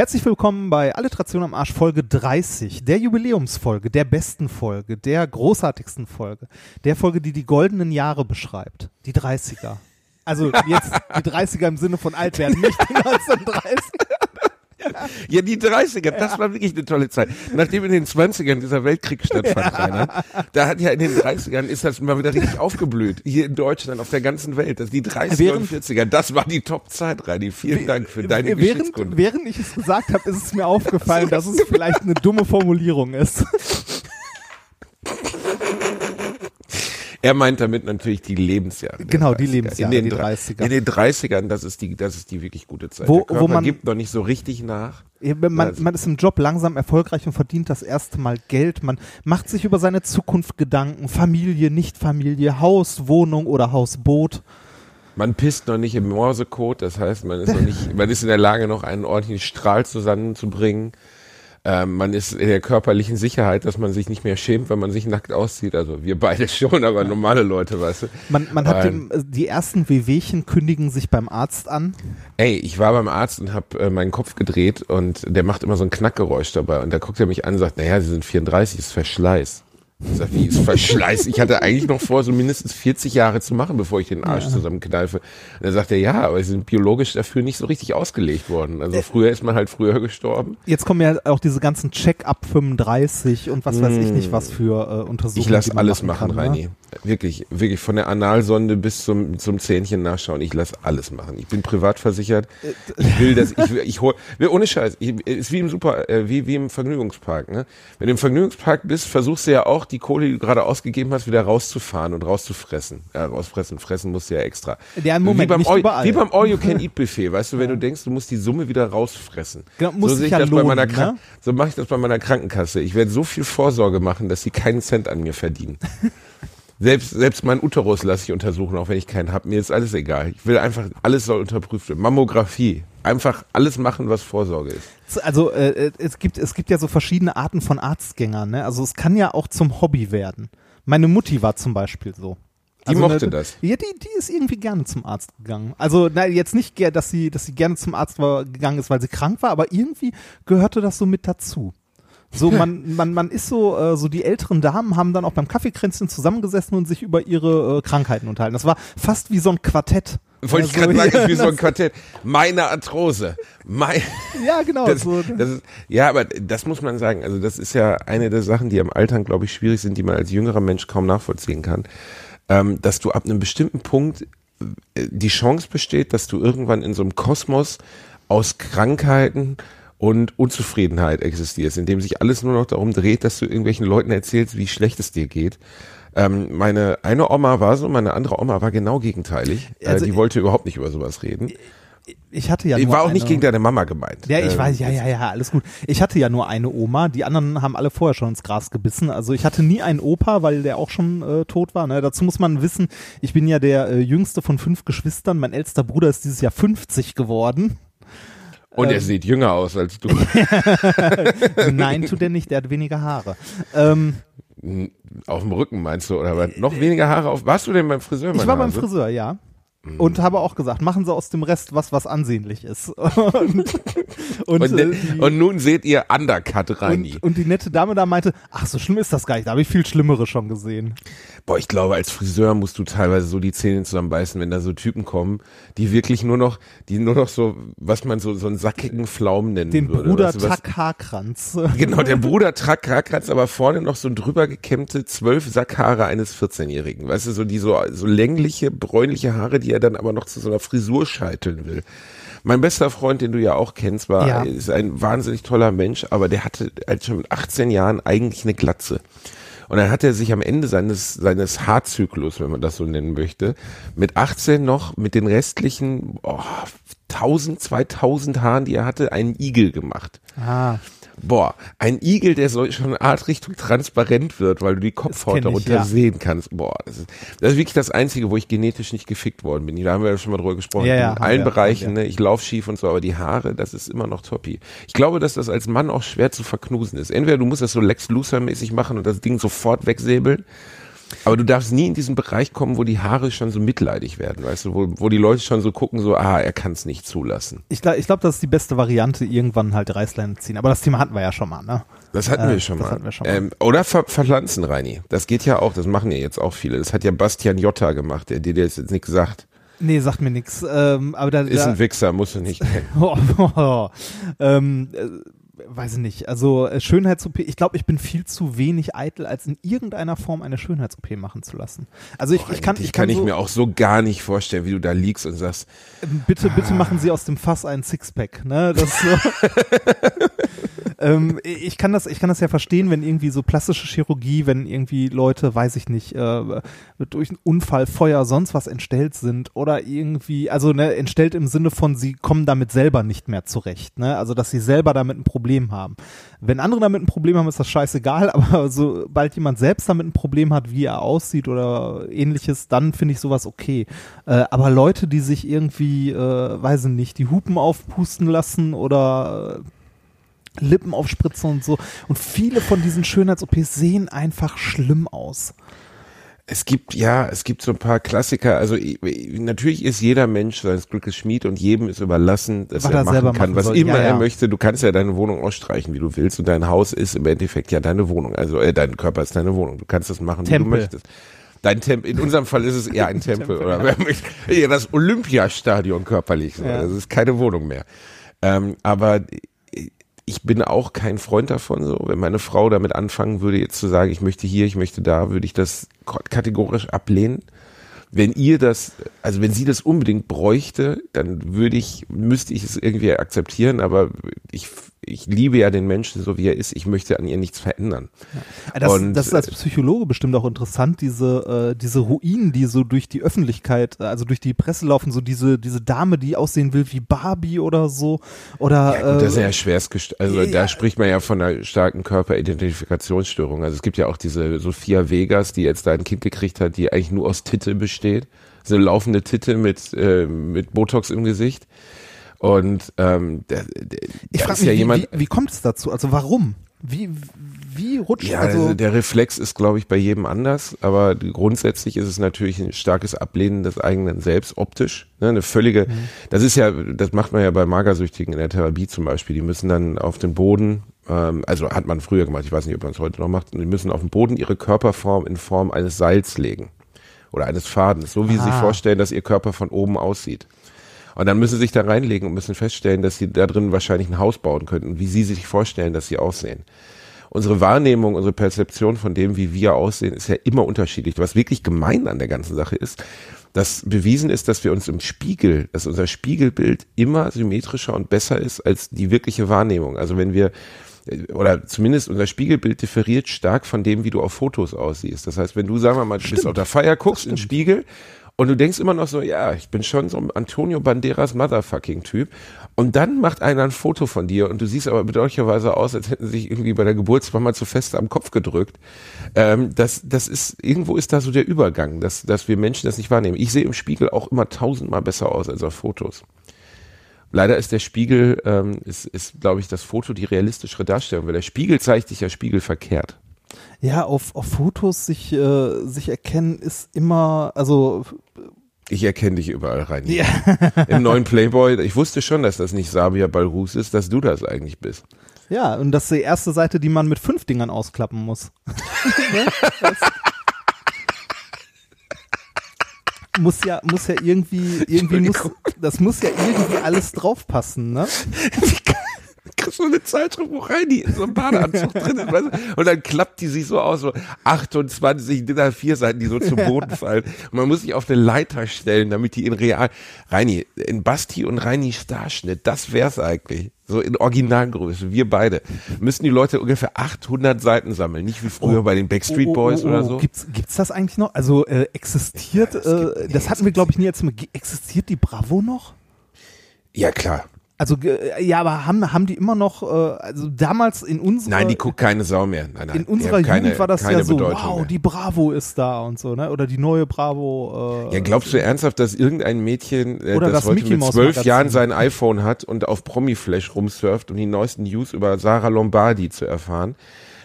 Herzlich willkommen bei Alliteration am Arsch Folge 30, der Jubiläumsfolge, der besten Folge, der großartigsten Folge, der Folge, die die goldenen Jahre beschreibt, die 30er. Also jetzt die 30er im Sinne von alt werden, nicht die 1930. Ja, die 30er, das war wirklich eine tolle Zeit. Nachdem in den 20ern dieser Weltkrieg stattfand, Rainer, da hat ja in den 30ern ist das mal wieder richtig aufgeblüht. Hier in Deutschland, auf der ganzen Welt. Das die 30er Während- und 40er, das war die Top-Zeit, Rainer. Vielen Dank für deine während, Geschichtskunde. während ich es gesagt habe, ist es mir aufgefallen, dass es vielleicht eine dumme Formulierung ist. Er meint damit natürlich die Lebensjahre. Genau, die 30er. Lebensjahre, in den die drei- 30er. In den 30ern, das ist die, das ist die wirklich gute Zeit. Wo- wo man- gibt noch nicht so richtig nach. Man, Also- man ist im Job langsam erfolgreich und verdient das erste Mal Geld. Man macht sich über seine Zukunft Gedanken. Familie, Nicht-Familie, Haus, Wohnung oder Hausboot. Man pisst noch nicht im Morsecode, das heißt, man ist noch nicht, man ist in der Lage, noch einen ordentlichen Strahl zusammenzubringen. Ähm, man ist in der körperlichen Sicherheit, dass man sich nicht mehr schämt, wenn man sich nackt auszieht. Also wir beide schon, aber normale Leute, weißt du. Man, man hat Ähm, dem, die ersten Wehwehchen kündigen sich beim Arzt an. Ey, ich war beim Arzt und habe äh, meinen Kopf gedreht und der macht immer so ein Knackgeräusch dabei und da guckt er mich an und sagt, naja, Sie sind 34, ist Verschleiß. Ich sag, wie ist Verschleiß? Ich hatte eigentlich noch vor, so mindestens 40 Jahre zu machen, bevor ich den Arsch zusammenkneife. Und dann sagt er, ja, aber sie sind biologisch dafür nicht so richtig ausgelegt worden. Also früher ist man halt früher gestorben. Jetzt kommen ja auch diese ganzen Check-up 35 und was weiß ich nicht, was für äh, Untersuchungen. Ich lasse alles machen, kann, ne? Reini. Wirklich, wirklich von der Analsonde bis zum, zum Zähnchen nachschauen. Ich lasse alles machen. Ich bin privat versichert. Ich will das, ich ich hol, ohne Scheiß. Ich, ist wie im Super, äh, wie, wie im Vergnügungspark, ne? Wenn du im Vergnügungspark bist, versuchst du ja auch, die Kohle, die du gerade ausgegeben hast, wieder rauszufahren und rauszufressen. Ja, rausfressen, fressen musst du ja extra. Ja, Moment, wie beim nicht All. Wie beim All-You-Can-Eat-Buffet, weißt du, wenn du denkst, du musst die Summe wieder rausfressen. Genau, muss so sehe ich ja das bei meiner lohnen, ne? so mache ich das bei meiner Krankenkasse. Ich werde so viel Vorsorge machen, dass sie keinen Cent an mir verdienen. Selbst, selbst mein Uterus lasse ich untersuchen, auch wenn ich keinen habe. Mir ist alles egal. Ich will einfach, alles soll unterprüft werden. Mammographie. Einfach alles machen, was Vorsorge ist. Also äh, es gibt es gibt ja so verschiedene Arten von Arztgängern. Ne? Also es kann ja auch zum Hobby werden. Meine Mutti war zum Beispiel so. Die Also, mochte ne, das. Ja, die, die ist irgendwie gerne zum Arzt gegangen. Also, na, jetzt nicht, dass sie, dass sie gerne zum Arzt war, gegangen ist, weil sie krank war, aber irgendwie gehörte das so mit dazu. So, man, man, man ist so, äh, so die älteren Damen haben dann auch beim Kaffeekränzchen zusammengesessen und sich über ihre äh, Krankheiten unterhalten. Das war fast wie so ein Quartett. Wollte ich Also, gerade sagen, ja, wie so ein Quartett. Meine Arthrose. Mein, Ja, genau. das, so, das ist, ja, aber das muss man sagen. Also das ist ja eine der Sachen, die am Alltag, glaube ich, schwierig sind, die man als jüngerer Mensch kaum nachvollziehen kann. Ähm, dass du ab einem bestimmten Punkt äh, die Chance besteht, dass du irgendwann in so einem Kosmos aus Krankheiten und Unzufriedenheit existierst, in dem sich alles nur noch darum dreht, dass du irgendwelchen Leuten erzählst, wie schlecht es dir geht. Ähm, meine eine Oma war so, meine andere Oma war genau gegenteilig. Also äh, die wollte überhaupt nicht über sowas reden. ich hatte ja Ich nur war auch eine, nicht gegen deine Mama gemeint. Ja, ich Ähm, weiß, ja, ja, ja, alles gut. Ich hatte ja nur eine Oma, die anderen haben alle vorher schon ins Gras gebissen. Also ich hatte nie einen Opa, weil der auch schon äh, tot war. Ne? Dazu muss man wissen, ich bin ja der äh, jüngste von fünf Geschwistern. Mein ältster Bruder ist dieses Jahr 50 geworden. Und ähm, er sieht jünger aus als du. Nein, tut er nicht, der hat weniger Haare. Ähm, auf dem Rücken meinst du, oder was? Noch weniger Haare auf. Warst du denn beim Friseur? ich war beim Hase? Friseur, ja. Und habe auch gesagt, machen Sie aus dem Rest was, was ansehnlich ist. und, und, Und, äh, ne- die- und nun seht ihr Undercut Reini. und, und die nette Dame da meinte, ach, so schlimm ist das gar nicht, da habe ich viel Schlimmere schon gesehen. Boah, ich glaube, als Friseur musst du teilweise so die Zähne zusammenbeißen, wenn da so Typen kommen, die wirklich nur noch, die nur noch so, was man so, so einen sackigen Pflaumen nennen Den würde. Bruder was- Tack Haarkranz. Genau, der Bruder Track Krakratz, aber vorne noch so ein drüber gekämmte zwölf Sackhaare eines 14-Jährigen. Weißt du, so die so, so längliche, bräunliche Haare, die er dann aber noch zu so einer Frisur scheiteln will. Mein bester Freund, den du ja auch kennst, war, Ja. ist ein wahnsinnig toller Mensch, aber der hatte halt schon mit 18 Jahren eigentlich eine Glatze. Und dann hat er sich am Ende seines, seines Haarzyklus, wenn man das so nennen möchte, mit 18 noch mit den restlichen oh, 1000, 2000 Haaren, die er hatte, einen Igel gemacht. Ah, Boah, ein Igel, der so schon eine Art Richtung transparent wird, weil du die Kopfhaut darunter ja. sehen kannst. Boah, das ist, das ist wirklich das Einzige, wo ich genetisch nicht gefickt worden bin. Da haben wir ja schon mal drüber gesprochen. Ja, ja, In allen wir, Bereichen, ne? ich laufe schief und so, aber die Haare, das ist immer noch toppi. Ich glaube, dass das als Mann auch schwer zu verknusen ist. Entweder du musst das so Lex Luthor-mäßig machen und das Ding sofort wegsäbeln, aber du darfst nie in diesen Bereich kommen, wo die Haare schon so mitleidig werden, weißt du, wo, wo die Leute schon so gucken, so, ah, er kann es nicht zulassen. Ich glaube, ich glaub, das ist die beste Variante, irgendwann halt Reißleine ziehen. Aber das Thema hatten wir ja schon mal, ne? Das hatten Äh, wir schon das mal. hatten wir schon mal. Ähm, oder ver verpflanzen, Reini. Das geht ja auch, das machen ja jetzt auch viele. Das hat ja Bastian Jotta gemacht, der dir jetzt nicht gesagt. Nee, sagt mir nix. Ähm, aber da, Ist da ein Wichser, musst du nicht kennen. oh, oh, oh. Ähm, äh, weiß ich nicht. Also äh, Schönheits-OP, ich glaube, ich bin viel zu wenig eitel, als in irgendeiner Form eine Schönheits-OP machen zu lassen. Also ich, ich kann, ich kann, kann ich so, mir auch so gar nicht vorstellen, wie du da liegst und sagst, bitte, bitte machen Sie aus dem Fass einen Sixpack. Ne, das so. ähm, ich kann das, ich kann das ja verstehen, wenn irgendwie so plastische Chirurgie, wenn irgendwie Leute, weiß ich nicht, äh, durch einen Unfall, Feuer, sonst was entstellt sind oder irgendwie, also ne, entstellt im Sinne von, sie kommen damit selber nicht mehr zurecht, ne? Also dass sie selber damit ein Problem haben. Wenn andere damit ein Problem haben, ist das scheißegal, aber sobald jemand selbst damit ein Problem hat, wie er aussieht oder ähnliches, dann finde ich sowas okay. Äh, aber Leute, die sich irgendwie, äh, weiß ich nicht, die Hupen aufpusten lassen oder äh, Lippen aufspritzen und so. Und viele von diesen Schönheits-OPs sehen einfach schlimm aus. Es gibt, ja, es gibt so ein paar Klassiker. Also natürlich ist jeder Mensch seines Glückes Schmied und jedem ist überlassen, dass Was er machen kann, machen was soll. immer Ja, ja. er möchte. Du kannst ja deine Wohnung ausstreichen, wie du willst und dein Haus ist im Endeffekt ja deine Wohnung. Also äh, dein Körper ist deine Wohnung. Du kannst das machen, wie Tempel. du möchtest. Dein Tempel, in unserem Fall ist es eher ein Tempel, oder wer möchte- ja, das Olympiastadion körperlich. So. Ja. Das ist keine Wohnung mehr. Ähm, aber ich bin auch kein Freund davon, so. Wenn meine Frau damit anfangen würde, jetzt zu sagen, ich möchte hier, ich möchte da, würde ich das kategorisch ablehnen. Wenn ihr das, also wenn sie das unbedingt bräuchte, dann würde ich, müsste ich es irgendwie akzeptieren, aber ich, ich liebe ja den Menschen so wie er ist. Ich möchte an ihr nichts verändern. Das, Und, das ist als Psychologe bestimmt auch interessant, diese, äh, diese Ruinen, die so durch die Öffentlichkeit, äh, also durch die Presse laufen, so diese, diese Dame, die aussehen will wie Barbie oder so. Oder Ja, gut, das ist äh, ja schwerst also ja. da spricht man ja von einer starken Körperidentifikationsstörung. Also es gibt ja auch diese Sophia Vegas, die jetzt da ein Kind gekriegt hat, die eigentlich nur aus Titte besteht. So eine laufende Titte mit, äh, mit Botox im Gesicht. Und ähm, der, der, ich frage ist mich, ja wie, jemand. wie, wie kommt es dazu? Also warum? Wie, wie rutscht Ja, also, also der Reflex ist, glaube ich, bei jedem anders, aber grundsätzlich ist es natürlich ein starkes Ablehnen des eigenen Selbst optisch. Ne, eine völlige, Mhm. das ist ja, das macht man ja bei Magersüchtigen in der Therapie zum Beispiel. Die müssen dann auf den Boden, ähm, also hat man früher gemacht, ich weiß nicht, ob man es heute noch macht, die müssen auf den Boden ihre Körperform in Form eines Seils legen oder eines Fadens, so wie sie sich Ah. vorstellen, dass ihr Körper von oben aussieht. Und dann müssen sie sich da reinlegen und müssen feststellen, dass sie da drin wahrscheinlich ein Haus bauen könnten, wie sie sich vorstellen, dass sie aussehen. Unsere Wahrnehmung, unsere Perzeption von dem, wie wir aussehen, ist ja immer unterschiedlich. Was wirklich gemein an der ganzen Sache ist, dass bewiesen ist, dass wir uns im Spiegel, dass unser Spiegelbild immer symmetrischer und besser ist als die wirkliche Wahrnehmung. Also wenn wir oder zumindest unser Spiegelbild differiert stark von dem, wie du auf Fotos aussiehst. Das heißt, wenn du, sagen wir mal, du bist auf der Feier, guckst in den Spiegel und du denkst immer noch so, ja, ich bin schon so ein Antonio Banderas Motherfucking Typ. Und dann macht einer ein Foto von dir und du siehst aber bedauerlicherweise aus, als hätten sie sich irgendwie bei der Geburtsmama zu fest am Kopf gedrückt. Ähm, das, das ist, irgendwo ist da so der Übergang, dass, dass wir Menschen das nicht wahrnehmen. Ich sehe im Spiegel auch immer tausendmal besser aus als auf Fotos. Leider ist der Spiegel, ähm, ist, ist glaube ich, das Foto die realistischere Darstellung, weil der Spiegel zeigt dich ja spiegelverkehrt. Ja, auf, auf Fotos sich, äh, sich erkennen ist immer, also Ich erkenne dich überall rein. Ja. Im neuen Playboy, ich wusste schon, dass das nicht Sabia Balrus ist, dass du das eigentlich bist. Ja, und das ist die erste Seite, die man mit fünf Dingern ausklappen muss. Ne? Muss ja, muss ja irgendwie, irgendwie muss, das muss ja irgendwie alles draufpassen, ne? kriegst du eine Zeitschrift, wo rein die in so einem Badeanzug drin ist, weißt du? und dann klappt die sich so aus, so 28 DIN A4 Seiten, die so zu Boden fallen. Und man muss sich auf eine Leiter stellen, damit die in real, Reini, in Basti und Reini Starschnitt, das wär's eigentlich. So in Originalgröße, wir beide. Müssen die Leute ungefähr 800 Seiten sammeln, nicht wie früher bei den Backstreet Boys oder so. Oh, Gibt's, gibt's das eigentlich noch? Also äh, existiert, Ja, äh, das hatten wir glaube ich nie jetzt mal, existiert die Bravo noch? Ja, klar. Also ge- ja, aber haben haben die immer noch, äh, also damals in unserer Nein, die guckt keine Sau mehr. Nein, nein, in unserer keine, Jugend war das ja so, Bedeutung wow, mehr. die Bravo ist da und so, ne? Oder die neue Bravo. Äh, Ja, glaubst du ernsthaft, dass irgendein Mädchen, äh, das, das heute Mickey mit Mouse zwölf. Jahren sein iPhone hat und auf Promiflash rumsurft, um die neuesten News über Sarah Lombardi zu erfahren,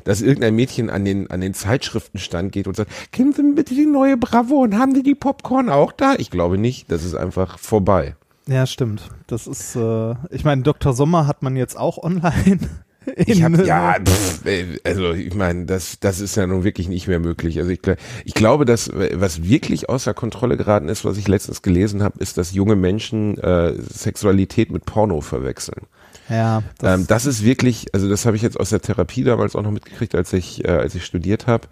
dass irgendein Mädchen an den, an den Zeitschriftenstand geht und sagt, kennen Sie bitte die neue Bravo und haben Sie die Popcorn auch da? Ich glaube nicht, das ist einfach vorbei. Ja, stimmt. Das ist, äh, ich meine, Dr. Sommer hat man jetzt auch online. Ich hab, ja, pff, äh, also ich meine, das, das ist ja nun wirklich nicht mehr möglich. Also ich, ich glaube, dass äh, was wirklich außer Kontrolle geraten ist, was ich letztens gelesen habe, ist, dass junge Menschen äh, Sexualität mit Porno verwechseln. Ja, Das, ähm, das ist wirklich, also das habe ich jetzt aus der Therapie damals auch noch mitgekriegt, als ich, äh, als ich studiert habe,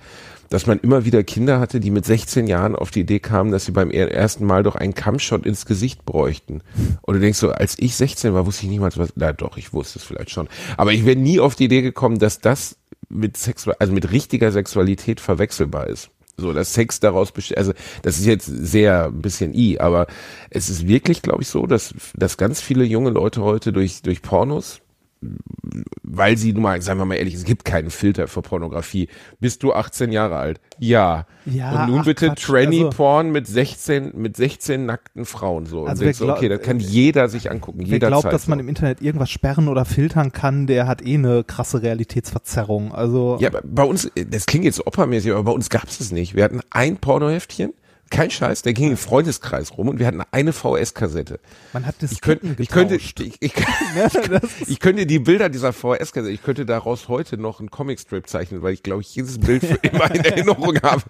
dass man immer wieder Kinder hatte, die mit 16 Jahren auf die Idee kamen, dass sie beim er- ersten Mal doch einen Kampfshot ins Gesicht bräuchten. Und du denkst so, als ich 16 war, wusste ich niemals was, na doch, ich wusste es vielleicht schon. Aber ich wäre nie auf die Idee gekommen, dass das mit Sexu also mit richtiger Sexualität verwechselbar ist. So, dass Sex daraus besteht, also das ist jetzt sehr ein bisschen i, aber es ist wirklich, glaube ich, so, dass, dass ganz viele junge Leute heute durch, durch Pornos, weil sie, nun mal, sagen wir mal ehrlich, es gibt keinen Filter für Pornografie. Bist du 18 Jahre alt? Ja. Ja, Und nun ach bitte Tranny-Porn mit 16, mit 16 nackten Frauen so. Also so, glaub- okay, das kann jeder sich angucken, Wer jederzeit. glaubt, dass man so. im Internet irgendwas sperren oder filtern kann, der hat eh eine krasse Realitätsverzerrung. Also Ja, bei uns, das klingt jetzt oppermäßig, aber bei uns gab es es nicht. Wir hatten ein Pornoheftchen, kein Scheiß, der ging im Freundeskreis rum und wir hatten eine VS-Kassette. man hat das Ich könnte, ich könnte, ich, ich, das ich könnte die Bilder dieser VS-Kassette, ich könnte daraus heute noch einen Comicstrip zeichnen, weil ich glaube ich jedes Bild für immer in Erinnerung habe.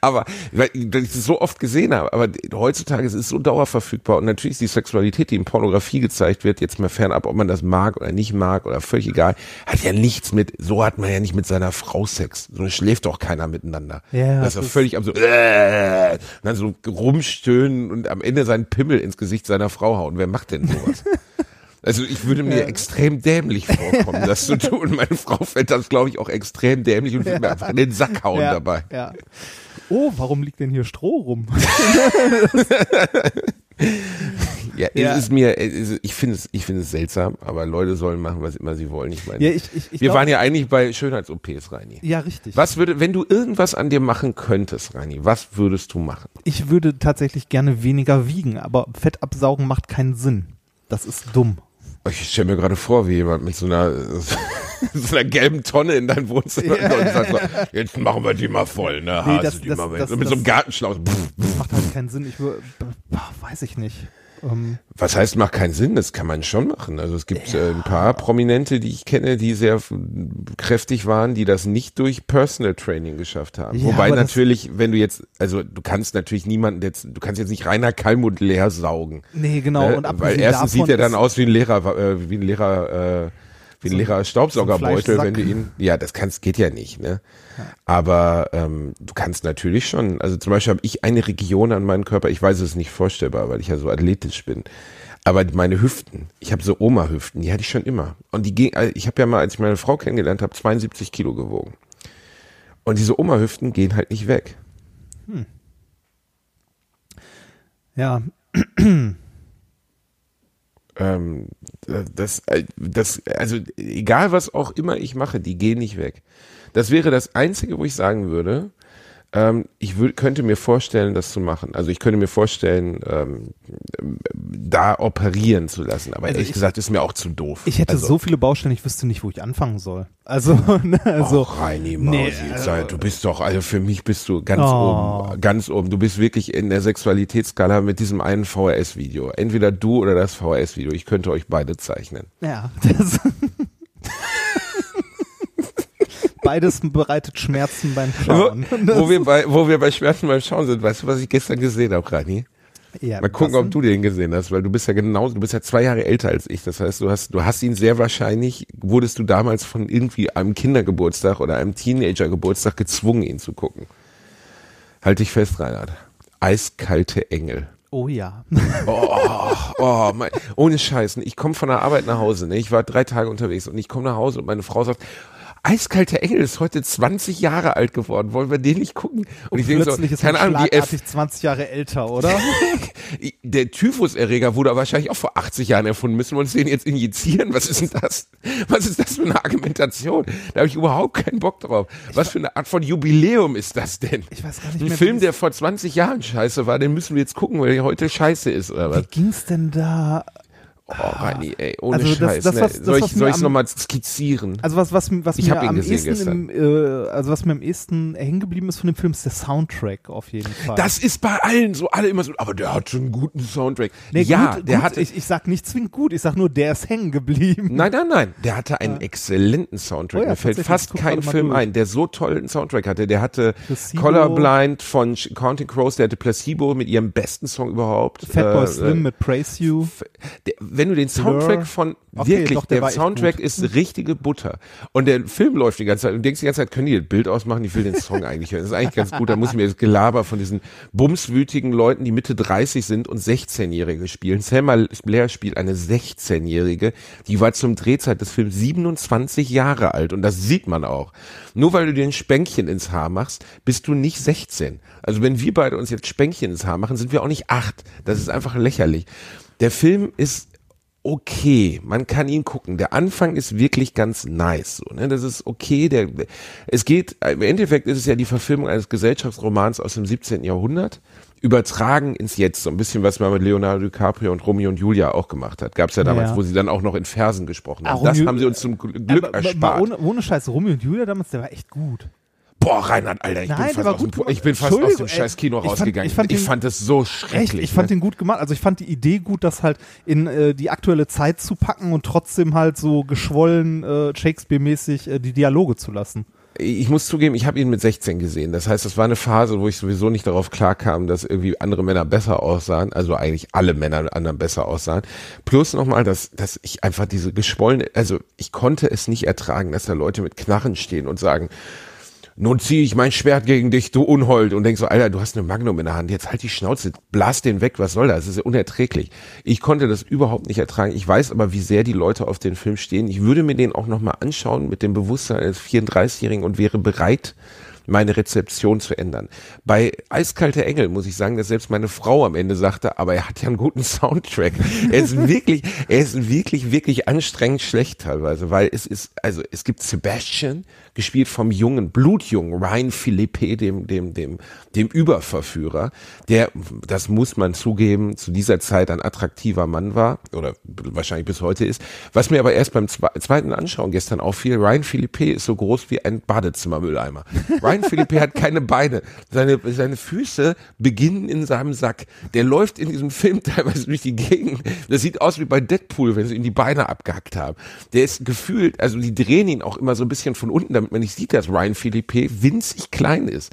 Aber weil ich das so oft gesehen habe. Aber heutzutage ist es so dauerverfügbar und natürlich ist die Sexualität, die in Pornografie gezeigt wird, jetzt mal fernab, ob man das mag oder nicht mag oder völlig egal, hat ja nichts mit. So hat man ja nicht mit seiner Frau Sex. So schläft doch keiner miteinander. Ja, das ist ja das- völlig absurd. Äh, dann so rumstöhnen und am Ende seinen Pimmel ins Gesicht seiner Frau hauen. Wer macht denn sowas? Also ich würde mir extrem dämlich vorkommen, das zu tun. Meine Frau fällt das, glaube ich, auch extrem dämlich und würde mir einfach in den Sack hauen ja, dabei. Ja. Oh, warum liegt denn hier Stroh rum? Ja, Ja. es ist mir, es ist, ich finde es, ich finde es seltsam, aber Leute sollen machen, was immer sie wollen. Ich meine, Ja, ich, ich, ich wir glaub- waren ja eigentlich bei Schönheits-OPs, Reini. ja richtig. Was würde, wenn du irgendwas an dir machen könntest, Reini, was würdest du machen? Ich würde tatsächlich gerne weniger wiegen, aber Fett absaugen macht keinen Sinn. Das ist dumm. Ich stelle mir gerade vor, wie jemand mit so einer, so einer gelben Tonne in dein Wohnzimmer kommt und sagt so, jetzt machen wir die mal voll, ne? Nee, Hast das- die das- mal mit, das- mit so einem das- Gartenschlauch. Pff. Macht halt keinen Sinn. Ich würde, weiß ich nicht. Ähm, Was heißt, macht keinen Sinn? Das kann man schon machen. Also es gibt äh, ein paar Prominente, die ich kenne, die sehr kräftig waren, die das nicht durch Personal Training geschafft haben. Ja, Wobei natürlich, wenn du jetzt, also du kannst natürlich niemanden jetzt, du kannst jetzt nicht Rainer Kalmund leer saugen. nee, genau. ne? Und Weil erstens sieht er dann aus wie ein Lehrer, äh, wie ein Lehrer, äh, wie ein So- leerer Staubsaugerbeutel, wenn du ihn, ja, das kannst, geht ja nicht, ne? Aber ähm, du kannst natürlich schon, also zum Beispiel habe ich eine Region an meinem Körper, ich weiß es ist nicht vorstellbar, weil ich ja so athletisch bin. Aber meine Hüften, ich habe so Oma-Hüften, die hatte ich schon immer. Und die ging, ich habe ja mal, als ich meine Frau kennengelernt habe, 72 Kilo gewogen. Und diese Oma-Hüften gehen halt nicht weg. Ja, Ähm, das, äh, das, also egal was auch immer ich mache, die gehen nicht weg. Das wäre das Einzige, wo ich sagen würde, ähm, ich könnte mir vorstellen, das zu machen. Also ich könnte mir vorstellen, ähm, da operieren zu lassen. Aber Also ehrlich ich- gesagt ist mir auch zu doof. ich hätte also, so viele Baustellen, ich wüsste nicht, wo ich anfangen soll. Also, ne, also Och, Reini Nee, Mausi, also- sei- du bist doch, also für mich bist du ganz Oh. oben, ganz oben. Du bist wirklich in der Sexualitätsskala mit diesem einen VHS-Video. Entweder du oder das VHS-Video. Ich könnte euch beide zeichnen. ja, das beides bereitet Schmerzen beim Schauen. Wo, wo, wir bei, wo wir bei Schmerzen beim Schauen sind, weißt du, was ich gestern gesehen habe, Rani? ja, Mal gucken, ob du den gesehen hast, weil du bist ja genau, du bist ja zwei Jahre älter als ich. Das heißt, du hast, du hast ihn sehr wahrscheinlich, wurdest du damals von irgendwie einem Kindergeburtstag oder einem Teenagergeburtstag gezwungen, ihn zu gucken. Halt dich fest, Reinhard. Eiskalte Engel. Oh ja. Oh, mein, ohne Scheiß. Ich komme von der Arbeit nach Hause. Ne? Ich war drei Tage unterwegs und ich komme nach Hause und meine Frau sagt, Eiskalter Engel ist heute 20 Jahre alt geworden. Wollen wir den nicht gucken? Und, Und ich denke so, ist keine Ahnung, die F schlagartig 20 Jahre älter, oder? der Typhuserreger wurde wahrscheinlich auch vor 80 Jahren erfunden. Müssen wir uns den jetzt injizieren? Was ist denn das? Was ist das für eine Argumentation? Da habe ich überhaupt keinen Bock drauf. Was für eine Art von Jubiläum ist das denn? Ich weiß gar nicht Ein mehr, Film, der vor 20 Jahren scheiße war, den müssen wir jetzt gucken, weil der heute scheiße ist, oder was? Wie ging's denn da? Oh, Reini, ey, ohne Also das- Scheiß. das, ne? was- das, soll ich was soll ich's am- nochmal skizzieren? Also was, was, was Ich mir am ehesten im, äh, also was mir am ehesten hängen geblieben ist von dem Film, ist der Soundtrack auf jeden Fall. Das ist bei allen so, alle immer so, aber der hat schon einen guten Soundtrack. nee, ja, gut, der gut, hatte, ich, ich sag nicht zwingend gut, ich sag nur, der ist hängen geblieben. Nein, nein, nein. Der hatte einen exzellenten Soundtrack. Oh ja, Mir fällt fast ich kein Film durch. ein, der so tollen Soundtrack hatte. Der hatte Placebo. Colorblind von Counting Crows, der hatte Placebo mit ihrem besten Song überhaupt. Fatboy Äh, Slim äh, mit Praise You. der, wenn du den Soundtrack von Okay, wirklich, doch, der der, Soundtrack ist richtige Butter. Und der Film läuft die ganze Zeit und du denkst die ganze Zeit, können die das Bild ausmachen? Ich will den Song eigentlich hören. Das ist eigentlich ganz gut. Da muss ich mir das Gelaber von diesen bumswütigen Leuten, die Mitte 30 sind und 16-Jährige spielen. Selma Blair spielt eine 16-Jährige, die war zum Drehzeit des Films 27 Jahre alt und das sieht man auch. Nur weil du dir ein Spänkchen ins Haar machst, bist du nicht 16. Also wenn wir beide uns jetzt Spänkchen ins Haar machen, sind wir auch nicht acht. Das ist einfach lächerlich. Der Film ist okay, man kann ihn gucken. Der Anfang ist wirklich ganz nice. So, ne? Das ist okay. Der, es geht, im Endeffekt ist es ja die Verfilmung eines Gesellschaftsromans aus dem 17. Jahrhundert, übertragen ins Jetzt. So ein bisschen, was man mit Leonardo DiCaprio und Romeo und Julia auch gemacht hat. Gab es ja damals, Ja. wo sie dann auch noch in Versen gesprochen haben. Ah, das haben sie uns zum Gl- Glück Aber- aber- erspart. Ohne, ohne Scheiß, Romeo und Julia damals, der war echt gut. Boah, Reinhard, Alter, ich Nein, bin fast, aus dem, ich bin fast aus dem scheiß Kino ich fand- rausgegangen. ich fand den- fand es so Echt? schrecklich. Ich fand ne? den gut gemacht. Also ich fand die Idee gut, das halt in äh, die aktuelle Zeit zu packen und trotzdem halt so geschwollen äh, Shakespeare-mäßig äh, die Dialoge zu lassen. ich muss zugeben, ich habe ihn mit 16 gesehen. Das heißt, das war eine Phase, wo ich sowieso nicht darauf klarkam, dass irgendwie andere Männer besser aussahen. Also eigentlich alle Männer anderen besser aussahen. Plus nochmal, dass, dass ich einfach diese geschwollene, also ich konnte es nicht ertragen, dass da Leute mit Knarren stehen und sagen, nun ziehe ich mein Schwert gegen dich, du Unhold. Und denk so, Alter, du hast eine Magnum in der Hand, jetzt halt die Schnauze, blas den weg, was soll das? Das ist ja unerträglich. Ich konnte das überhaupt nicht ertragen. Ich weiß aber, wie sehr die Leute auf den Film stehen. Ich würde mir den auch nochmal anschauen mit dem Bewusstsein eines 34-Jährigen und wäre bereit, meine Rezeption zu ändern. Bei Eiskalte Engel muss ich sagen, dass selbst meine Frau am Ende sagte, aber er hat ja einen guten Soundtrack. Er ist wirklich, er ist wirklich, wirklich anstrengend schlecht teilweise, weil es ist, also es gibt Sebastian, gespielt vom jungen, blutjungen Ryan Philippe, dem, dem, dem, dem Überverführer, der, das muss man zugeben, zu dieser Zeit ein attraktiver Mann war, oder wahrscheinlich bis heute ist. Was mir aber erst beim zwe- zweiten Anschauen gestern auffiel, Ryan Philippe ist so groß wie ein Badezimmermülleimer. Ryan Philippe hat keine Beine. Seine, seine Füße beginnen in seinem Sack. Der läuft in diesem Film teilweise durch die Gegend. Das sieht aus wie bei Deadpool, wenn sie ihm die Beine abgehackt haben. Der ist gefühlt, also die drehen ihn auch immer so ein bisschen von unten, damit man nicht sieht, dass Ryan Philippe winzig klein ist.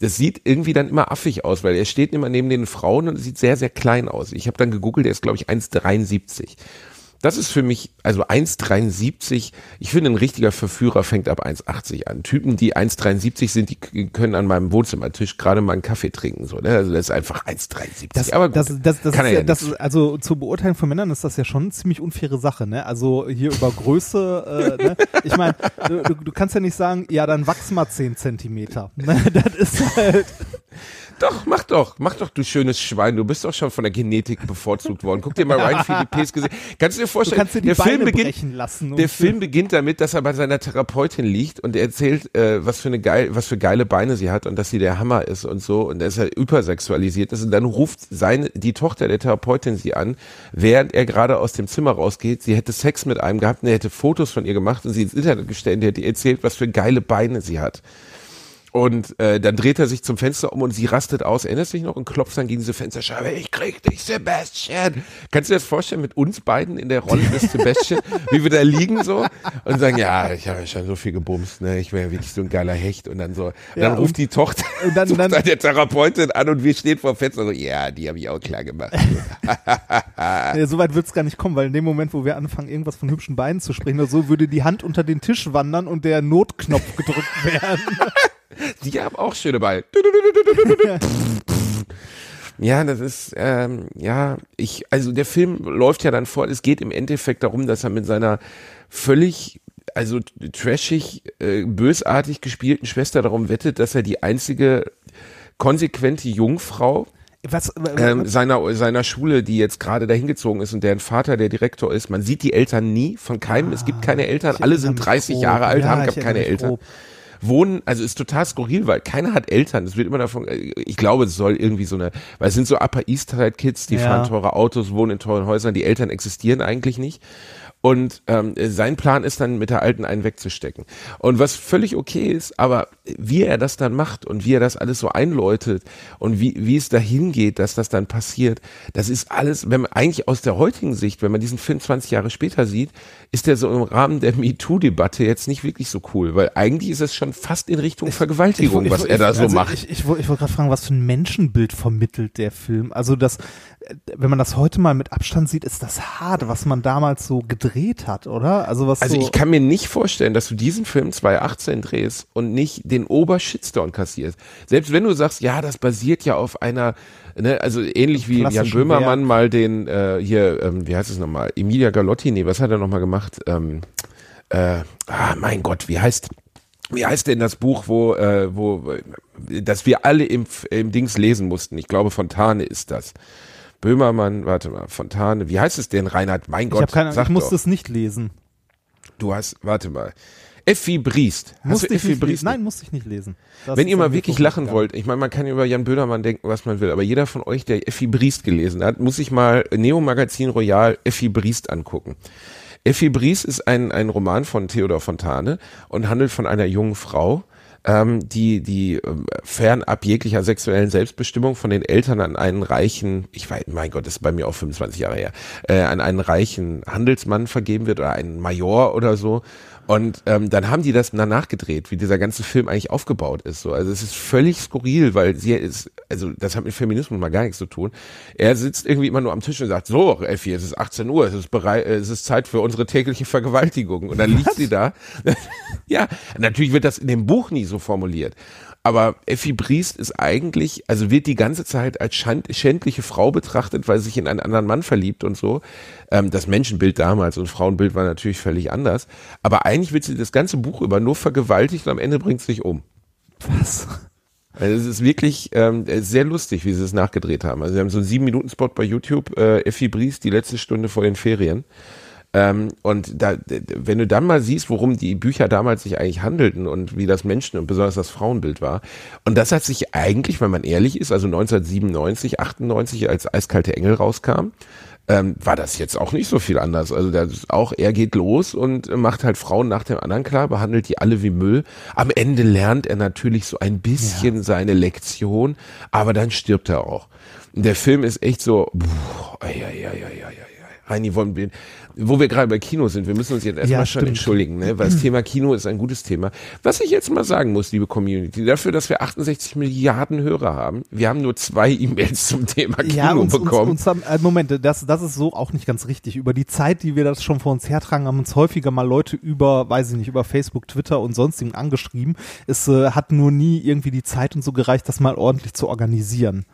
Das sieht irgendwie dann immer affig aus, weil er steht immer neben den Frauen und sieht sehr, sehr klein aus. Ich habe dann gegoogelt, der ist, glaube ich, 1,73. Das ist für mich, also 1,73, ich finde, ein richtiger Verführer fängt ab 1,80 an. Typen, die 1,73 sind, die können an meinem Wohnzimmertisch gerade mal einen Kaffee trinken. So, ne? Also das ist einfach 1,73. Das, Aber gut, das, das, das kann ist ja, ja das ist, also zur Beurteilung von Männern ist das ja schon eine ziemlich unfaire Sache, ne? Also hier über Größe, äh, ne? Ich meine, du, du, du kannst ja nicht sagen, ja, dann wachs mal 10 Zentimeter. Ne? Das ist halt. Doch, mach doch, mach doch, du schönes Schwein. Du bist doch schon von der Genetik bevorzugt worden. Guck dir mal Ryan Philippes gesehen. Kannst du dir Du vorstellen, kannst dir die der Beine Film beginnt, lassen. Der Film beginnt damit, dass er bei seiner Therapeutin liegt und er erzählt, äh, was für eine geil, was für geile Beine sie hat und dass sie der Hammer ist und so und dass er übersexualisiert ist und dann ruft seine die Tochter der Therapeutin sie an, während er gerade aus dem Zimmer rausgeht. Sie hätte Sex mit einem gehabt und er hätte Fotos von ihr gemacht und sie ins Internet gestellt. und Er hätte ihr erzählt, was für geile Beine sie hat. Und äh, dann dreht er sich zum Fenster um und sie rastet aus, erinnerst du dich noch, und klopft dann gegen diese Fensterscheibe, ich krieg dich, Sebastian. Kannst du dir das vorstellen, mit uns beiden in der Rolle des Sebastian, wie wir da liegen so und sagen, ja, ich habe ja schon so viel gebumst, ne? ich wäre ja wirklich so ein geiler Hecht. Und dann so, Ja, dann ruft und- die Tochter, und dann- Tochter dann- der Therapeutin an und wir stehen vor dem Fenster so, ja, die habe ich auch klar gemacht. Ja, so weit wird's gar nicht kommen, weil in dem Moment, wo wir anfangen, irgendwas von hübschen Beinen zu sprechen oder so, würde die Hand unter den Tisch wandern und der Notknopf gedrückt werden. Die haben auch schöne Beine. Ja, das ist, ähm, ja, ich, also der Film läuft ja dann vor, es geht im Endeffekt darum, dass er mit seiner völlig also trashig, äh, bösartig gespielten Schwester darum wettet, dass er die einzige konsequente Jungfrau Was, äh, ähm, seiner, seiner Schule, die jetzt gerade dahin gezogen ist und deren Vater der Direktor ist. Man sieht die Eltern nie von keinem. es gibt keine Eltern. Alle sind mich 30 grob. Jahre alt, Ja, haben keine Eltern. grob. Wohnen, also ist total skurril, weil keiner hat Eltern. Es wird immer davon, äh, ich glaube, es soll irgendwie so eine, weil es sind so Upper East Side Kids, die Ja. fahren teure Autos, wohnen in teuren Häusern, die Eltern existieren eigentlich nicht. Und ähm, sein Plan ist dann, mit der Alten einen wegzustecken. Und was völlig okay ist, aber wie er das dann macht und wie er das alles so einläutet und wie, wie es dahin geht, dass das dann passiert, das ist alles, wenn man eigentlich aus der heutigen Sicht, wenn man diesen Film 20 Jahre später sieht, ist der so im Rahmen der MeToo-Debatte jetzt nicht wirklich so cool, weil eigentlich ist es schon fast in Richtung Vergewaltigung, Ich- was ich- er da so also macht. Ich, ich, wollte- ich wollte gerade fragen, was für ein Menschenbild vermittelt der Film? Also das, äh, wenn man das heute mal mit Abstand sieht, ist das hart, was man damals so gedreht hat, oder? Also was Also so, ich kann mir nicht vorstellen, dass du diesen Film 2018 drehst und nicht den Obershitstorm kassierst. Selbst wenn du sagst, ja, das basiert ja auf einer, ne, also ähnlich wie Jan Böhmermann Werk. mal den, äh, hier, ähm, wie heißt es nochmal, Emilia Galotti, nee, was hat er nochmal gemacht? Ähm, äh, ah, mein Gott, wie heißt, wie heißt denn das Buch, wo, äh, wo, äh, das wir alle im, im Dings lesen mussten? Ich glaube, Fontane ist das. Böhmermann, warte mal, Fontane, wie heißt es denn, Reinhard? Mein ich Gott, habe keine, sag ich musste es nicht lesen. Du hast, warte mal. Effi Briest. Hast Musste ich Effi Briest? Nein, musste ich nicht lesen. Das Wenn ihr mal wirklich lachen vorbeigegangen. wollt, ich meine, man kann über Jan Böhmermann denken, was man will, aber jeder von euch, der Effi Briest gelesen hat, muss sich mal Neo Magazin Royal Effi Briest angucken. Effi Briest ist ein, ein Roman von Theodor Fontane und handelt von einer jungen Frau, ähm, die, die ähm, fernab jeglicher sexuellen Selbstbestimmung von den Eltern an einen reichen, ich weiß, mein Gott, das ist bei mir auch 25 Jahre her, äh, an einen reichen Handelsmann vergeben wird oder einen Major oder so. Und ähm, dann haben die das danach gedreht, wie dieser ganze Film eigentlich aufgebaut ist. So. Also es ist völlig skurril, weil sie ist, also das hat mit Feminismus mal gar nichts zu tun. Er sitzt irgendwie immer nur am Tisch und sagt, so, Effi, es ist 18 Uhr, es ist bereit, äh, es ist Zeit für unsere tägliche Vergewaltigung. Und dann liegt sie da. ja, natürlich wird das in dem Buch nie so formuliert. Aber Effi Briest ist eigentlich, also wird die ganze Zeit als schändliche Frau betrachtet, weil sie sich in einen anderen Mann verliebt und so. Ähm, das Menschenbild damals und Frauenbild war natürlich völlig anders. Aber eigentlich wird sie das ganze Buch über nur vergewaltigt und am Ende bringt sie sich um. Was? Also es ist wirklich ähm, sehr lustig, wie sie es nachgedreht haben. Also sie haben so einen sieben Minuten Spot bei YouTube, äh, Effi Briest, die letzte Stunde vor den Ferien. Ähm, und da, wenn du dann mal siehst, worum die Bücher damals sich eigentlich handelten und wie das Menschen und besonders das Frauenbild war. Und das hat sich eigentlich, wenn man ehrlich ist, also 1997, 98, als Eiskalte Engel rauskam, ähm, war das jetzt auch nicht so viel anders. Also das ist auch, er geht los und macht halt Frauen nach dem anderen klar, behandelt die alle wie Müll. Am Ende lernt er natürlich so ein bisschen seine Lektion, aber dann stirbt er auch. Und der Film ist echt so, boah, ei, ei, ei, ei, ei, ei. Heini, wollen wir, wo wir gerade bei Kino sind, wir müssen uns jetzt erstmal Ja, schon entschuldigen, ne? weil das Thema Kino ist ein gutes Thema. Was ich jetzt mal sagen muss, liebe Community, dafür, dass wir 68 Milliarden Hörer haben, wir haben nur zwei E-Mails zum Thema Kino Ja, uns, uns, bekommen. uns haben, äh, Moment, das, das ist so auch nicht ganz richtig. Über die Zeit, die wir das schon vor uns hertragen, haben uns häufiger mal Leute über, weiß ich nicht, über Facebook, Twitter und sonstigen angeschrieben. Es äh, hat nur nie irgendwie die Zeit und so gereicht, das mal ordentlich zu organisieren.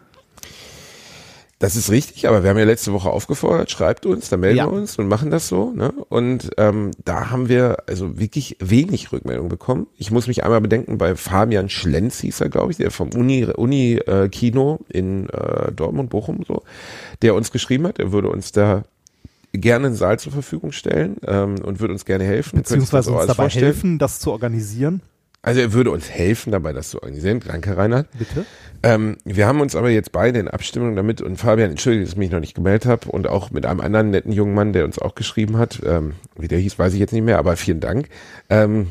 Das ist richtig, aber wir haben ja letzte Woche aufgefordert, schreibt uns, dann melden Ja. wir uns und machen das so. Ne? Und ähm, da haben wir also wirklich wenig Rückmeldung bekommen. Ich muss mich einmal bedenken, bei Fabian Schlenz hieß er, glaube ich, der vom Uni, Uni äh, Kino in äh, Dortmund, Bochum, so, der uns geschrieben hat, er würde uns da gerne einen Saal zur Verfügung stellen ähm, und würde uns gerne helfen. Beziehungsweise uns alles dabei vorstellen? helfen, das zu organisieren. Also er würde uns helfen, dabei das zu organisieren. Danke, Reinhard. Bitte? Ähm, wir haben uns aber jetzt beide in Abstimmung damit und Fabian, entschuldige, dass ich mich noch nicht gemeldet habe und auch mit einem anderen netten jungen Mann, der uns auch geschrieben hat, ähm, wie der hieß, weiß ich jetzt nicht mehr, aber vielen Dank, ähm,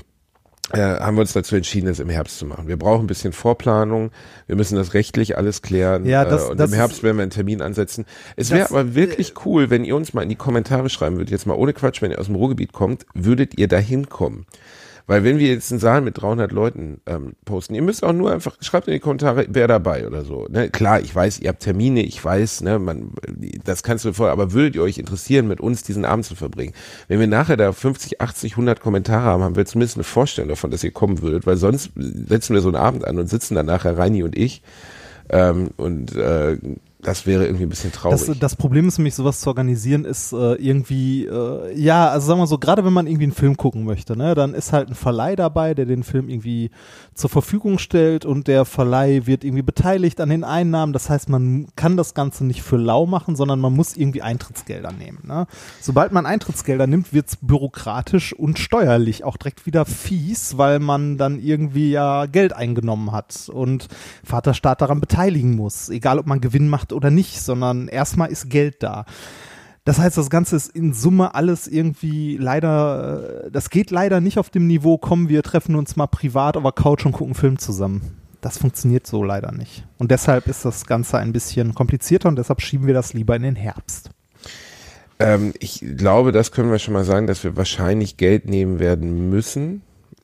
äh, haben wir uns dazu entschieden, das im Herbst zu machen. Wir brauchen ein bisschen Vorplanung, wir müssen das rechtlich alles klären Ja, das- äh, und das im Herbst werden wir einen Termin ansetzen. Es wäre äh, aber wirklich cool, wenn ihr uns mal in die Kommentare schreiben würdet, jetzt mal ohne Quatsch, wenn ihr aus dem Ruhrgebiet kommt, würdet ihr da hinkommen? Weil wenn wir jetzt einen Saal mit 300 Leuten ähm, posten, ihr müsst auch nur einfach, schreibt in die Kommentare, wer dabei oder so. Ne? Klar, ich weiß, ihr habt Termine, ich weiß, ne, man, das kannst du vorher, aber würdet ihr euch interessieren, mit uns diesen Abend zu verbringen? Wenn wir nachher da 50, 80, 100 Kommentare haben, haben wir zumindest eine Vorstellung davon, dass ihr kommen würdet, weil sonst setzen wir so einen Abend an und sitzen dann nachher Reini und ich ähm, und äh, das wäre irgendwie ein bisschen traurig. Das, das Problem ist nämlich, sowas zu organisieren, ist äh, irgendwie, äh, ja, also sagen wir so, gerade wenn man irgendwie einen Film gucken möchte, ne, dann ist halt ein Verleih dabei, der den Film irgendwie zur Verfügung stellt und der Verleih wird irgendwie beteiligt an den Einnahmen. Das heißt, man kann das Ganze nicht für lau machen, sondern man muss irgendwie Eintrittsgelder nehmen. Ne? Sobald man Eintrittsgelder nimmt, wird's bürokratisch und steuerlich auch direkt wieder fies, weil man dann irgendwie ja Geld eingenommen hat und Vaterstaat daran beteiligen muss, egal ob man Gewinn macht oder nicht, sondern erstmal ist Geld da. Das heißt, das Ganze ist in Summe alles irgendwie leider, äh, das geht leider nicht auf dem Niveau, kommen wir treffen uns mal privat auf der Couch und gucken Film zusammen. Das funktioniert so leider nicht. Und deshalb ist das Ganze ein bisschen komplizierter und deshalb schieben wir das lieber in den Herbst. Ähm, ich glaube, das können wir schon mal sagen, dass wir wahrscheinlich Geld nehmen werden müssen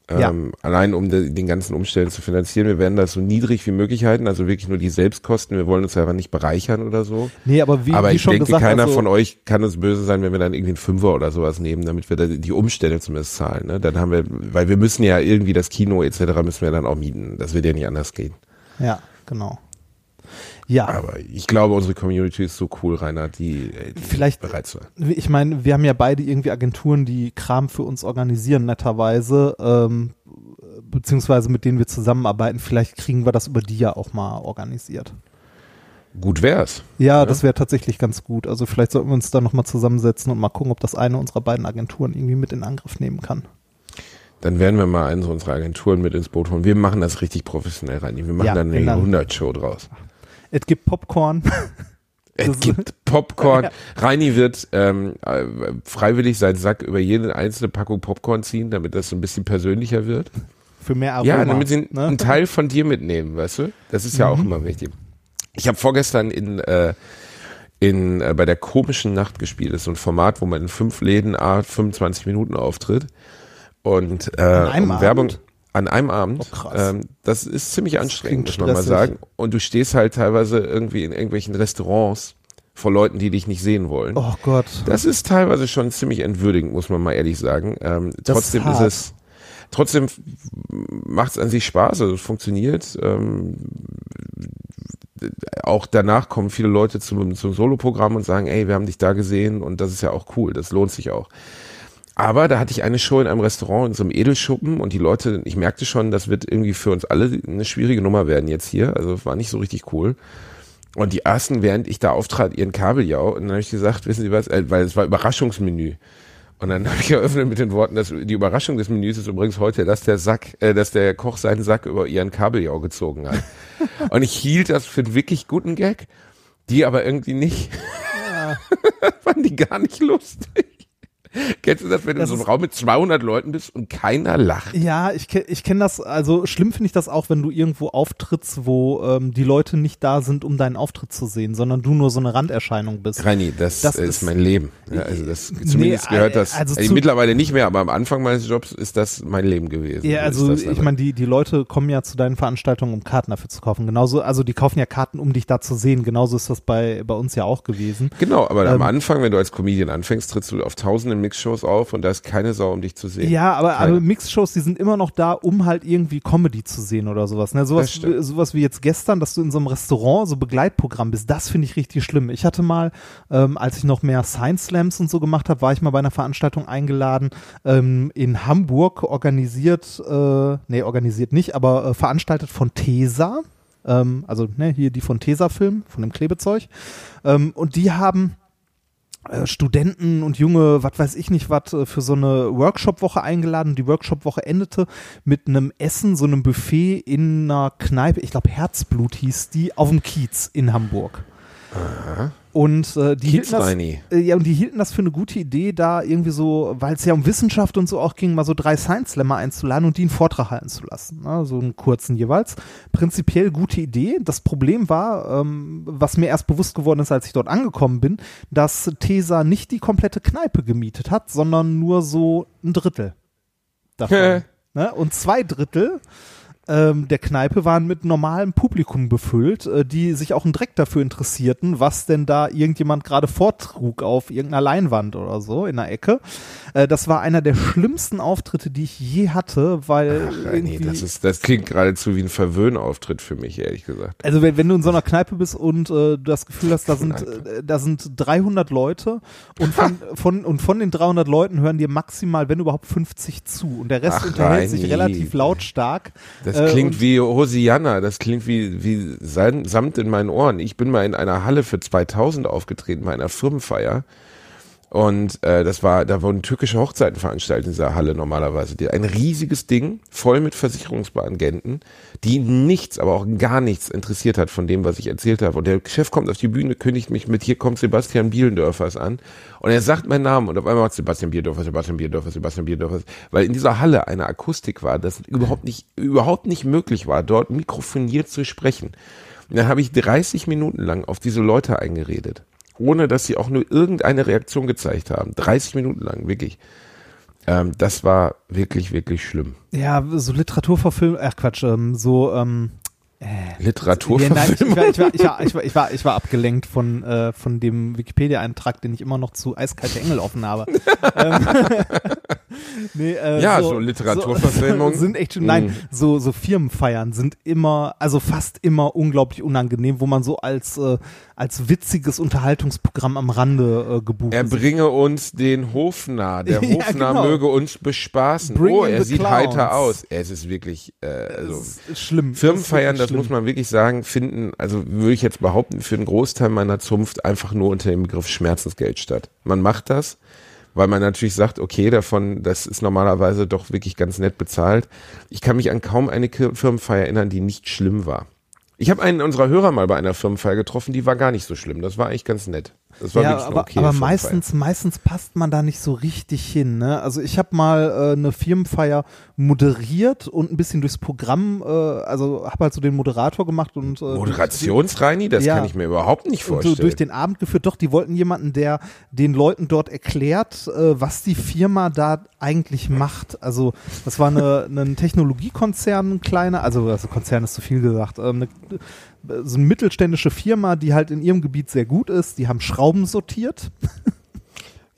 Ja. Ähm, Allein um de, den ganzen Umständen zu finanzieren. Wir werden das so niedrig wie möglich halten, also wirklich nur die Selbstkosten. Wir wollen uns einfach nicht bereichern oder so. Nee, aber wie, Aber wie ich denke, gesagt, keiner also, von euch kann uns böse sein, wenn wir dann irgendwie einen Fünfer oder sowas nehmen, damit wir da die Umstände zumindest zahlen. Ne? Dann haben wir, weil wir müssen ja irgendwie das Kino etc. müssen wir dann auch mieten. Das wird ja nicht anders gehen. Ja, genau. Ja, Aber ich glaube, unsere Community ist so cool, Rainer, die, äh, die Vielleicht- bereit zu sein. ich meine, wir haben ja beide irgendwie Agenturen, die Kram für uns organisieren, netterweise, ähm, beziehungsweise mit denen wir zusammenarbeiten. Vielleicht kriegen wir das über die ja auch mal organisiert. Gut wär's. Ja, das wäre tatsächlich ganz gut. Also vielleicht sollten wir uns da nochmal zusammensetzen und mal gucken, ob das eine unserer beiden Agenturen irgendwie mit in Angriff nehmen kann. Dann werden wir mal eine unserer Agenturen mit ins Boot holen. Wir machen das richtig professionell rein. Wir machen Ja, dann eine wenn dann- 100-Show draus. Es gibt Popcorn. Es gibt Popcorn. Reini wird ähm, äh, freiwillig seinen Sack über jede einzelne Packung Popcorn ziehen, damit das so ein bisschen persönlicher wird. für mehr Aroma. Ja, damit sie ne? einen Teil von dir mitnehmen, weißt du? Das ist ja auch Mhm. immer wichtig. Ich habe vorgestern in, äh, in äh, bei der komischen Nacht gespielt. Das ist so ein Format, wo man in fünf Läden a 25 Minuten auftritt. Und äh, um Werbung Abend? An einem Abend. Oh, krass. Ähm, das ist ziemlich anstrengend, muss man mal sagen. Und du stehst halt teilweise irgendwie in irgendwelchen Restaurants vor Leuten, die dich nicht sehen wollen. Oh Gott. Das ist teilweise schon ziemlich entwürdigend, muss man mal ehrlich sagen. Ähm, Das trotzdem ist ist, es, trotzdem macht es an sich Spaß, also es funktioniert. Ähm, auch danach kommen viele Leute zum, zum Soloprogramm und sagen, ey, wir haben dich da gesehen und das ist ja auch cool, das lohnt sich auch. Aber da hatte ich eine Show in einem Restaurant in so einem Edelschuppen und die Leute, ich merkte schon, das wird irgendwie für uns alle eine schwierige Nummer werden jetzt hier. Also es war nicht so richtig cool. Und die ersten, während ich da auftrat, ihren Kabeljau. Und dann habe ich gesagt, wissen Sie was, äh, weil es war Überraschungsmenü. Und dann habe ich eröffnet mit den Worten, dass die Überraschung des Menüs ist übrigens heute, dass der Sack, äh, dass der Koch seinen Sack über ihren Kabeljau gezogen hat. und ich hielt das für einen wirklich guten Gag, die aber irgendwie nicht, fanden die gar nicht lustig. Kennst du das, wenn du Das in so einem Raum mit 200 Leuten bist und keiner lacht? Ja, ich kenne ich kenn das, also schlimm finde ich das auch, wenn du irgendwo auftrittst, wo ähm, die Leute nicht da sind, um deinen Auftritt zu sehen, sondern du nur so eine Randerscheinung bist. Reini, das, Das ist, ist- mein Leben. Ja, also das, Nee, zumindest gehört das, also also mittlerweile nicht mehr, aber am Anfang meines Jobs ist das mein Leben gewesen. Ja, So also ich meine, die, die Leute kommen ja zu deinen Veranstaltungen, um Karten dafür zu kaufen. Genauso, also die kaufen ja Karten, um dich da zu sehen. Genauso ist das bei, bei uns ja auch gewesen. Genau, aber am Ähm, Anfang, wenn du als Comedian anfängst, trittst du auf tausenden Mixshows auf und da ist keine Sau, um dich zu sehen. Ja, aber, Keine. aber Mixshows, die sind immer noch da, um halt irgendwie Comedy zu sehen oder sowas. Ne? Sowas, sowas wie jetzt gestern, dass du in so einem Restaurant so Begleitprogramm bist, das finde ich richtig schlimm. Ich hatte mal, ähm, als ich noch mehr Science Slams und so gemacht habe, war ich mal bei einer Veranstaltung eingeladen ähm, in Hamburg, organisiert, äh, nee, organisiert nicht, aber äh, veranstaltet von Tesa. Ähm, also ne, hier die von Tesa-Film, von dem Klebezeug. Ähm, und die haben Studenten und junge, was weiß ich nicht, was äh, für so eine Workshop-Woche eingeladen. Die Workshop-Woche endete mit einem Essen, so einem Buffet in einer Kneipe, ich glaube Herzblut hieß die, auf dem Kiez in Hamburg. Und äh, die hielten das, äh, ja, und die hielten das für eine gute Idee, da irgendwie so, weil es ja um Wissenschaft und so auch ging, mal so drei Science-Slammer einzuladen und die einen Vortrag halten zu lassen. Ne? So einen kurzen jeweils. Prinzipiell gute Idee. Das Problem war, ähm, was mir erst bewusst geworden ist, als ich dort angekommen bin, dass Tesa nicht die komplette Kneipe gemietet hat, sondern nur so ein Drittel davon. ne? Und zwei Drittel ähm, der Kneipe waren mit normalem Publikum befüllt, äh, die sich auch einen Dreck dafür interessierten, was denn da irgendjemand gerade vortrug auf irgendeiner Leinwand oder so in der Ecke. Äh, das war einer der schlimmsten Auftritte, die ich je hatte, weil Ach, nee, das, ist, das klingt geradezu wie ein Verwöhnauftritt für mich, ehrlich gesagt. Also wenn, wenn du in so einer Kneipe bist und äh, du das Gefühl hast, da sind, äh, da sind 300 Leute und von, von, und von den 300 Leuten hören dir maximal, wenn überhaupt 50 zu und der Rest Ach, unterhält sich relativ lautstark. Das Äh, klingt und- wie Hosianna, das klingt wie, wie Sam- Samt in meinen Ohren. Ich bin mal in einer Halle für 2000 aufgetreten, bei einer Firmenfeier. Und äh, das war, da wurden türkische Hochzeiten veranstaltet in dieser Halle normalerweise. Ein riesiges Ding, voll mit Versicherungsbeagenten, die nichts, aber auch gar nichts interessiert hat von dem, was ich erzählt habe. Und der Chef kommt auf die Bühne, kündigt mich mit, hier kommt Sebastian Bielendörfers an. Und er sagt meinen Namen und auf einmal macht Sebastian Bielendörfer, Sebastian Bielendörfer, Sebastian Bielendörfer. Weil in dieser Halle eine Akustik war, das überhaupt nicht, überhaupt nicht möglich war, dort mikrofoniert zu sprechen. Und dann habe ich 30 Minuten lang auf diese Leute eingeredet ohne dass sie auch nur irgendeine Reaktion gezeigt haben. 30 Minuten lang, wirklich. Ähm, das war wirklich, wirklich schlimm. Ja, so Literaturverfilm, ach Quatsch, ähm, so, ähm, Literatur. ja, nein, ich, ich, war, ich, war, ich, war, ich, war, ich, war, abgelenkt von, äh, von dem Wikipedia-Eintrag, den ich immer noch zu Eiskalte Engel offen habe. ähm, nee, äh, Ja, so Literaturverfilmung. So, sind echt schon, nein, Mm. so, so Firmenfeiern sind immer, also fast immer unglaublich unangenehm, wo man so als, äh, als witziges Unterhaltungsprogramm am Rande äh, gebucht er bringe uns den Hofnarr. Der Ja, Hofnarr genau. möge uns bespaßen. Bring oh, er sieht clowns. heiter aus. Es ist wirklich, äh, also. Ist schlimm. Firmenfeiern, das wirklich muss schlimm. man wirklich sagen, finden, also würde ich jetzt behaupten, für einen Großteil meiner Zunft einfach nur unter dem Begriff Schmerzensgeld statt. Man macht das, weil man natürlich sagt, okay, davon, das ist normalerweise doch wirklich ganz nett bezahlt. Ich kann mich an kaum eine Firmenfeier erinnern, die nicht schlimm war. Ich habe einen unserer Hörer mal bei einer Firmenfeier getroffen, die war gar nicht so schlimm. Das war eigentlich ganz nett. Das war ja, wirklich aber, okay aber meistens, meistens passt man da nicht so richtig hin. Ne? Also ich habe mal äh, eine Firmenfeier moderiert und ein bisschen durchs Programm, äh, also habe halt so den Moderator gemacht und äh, Moderationsreini, das Ja. kann ich mir überhaupt nicht und so vorstellen. durch den Abend geführt. Doch, die wollten jemanden, der den Leuten dort erklärt, äh, was die Firma da eigentlich macht. Also das war eine, ein Technologiekonzern, ein kleiner, also, also Konzern ist zu viel gesagt, ähm, eine, so eine mittelständische Firma, die halt in ihrem Gebiet sehr gut ist. Die haben Schrauben sortiert.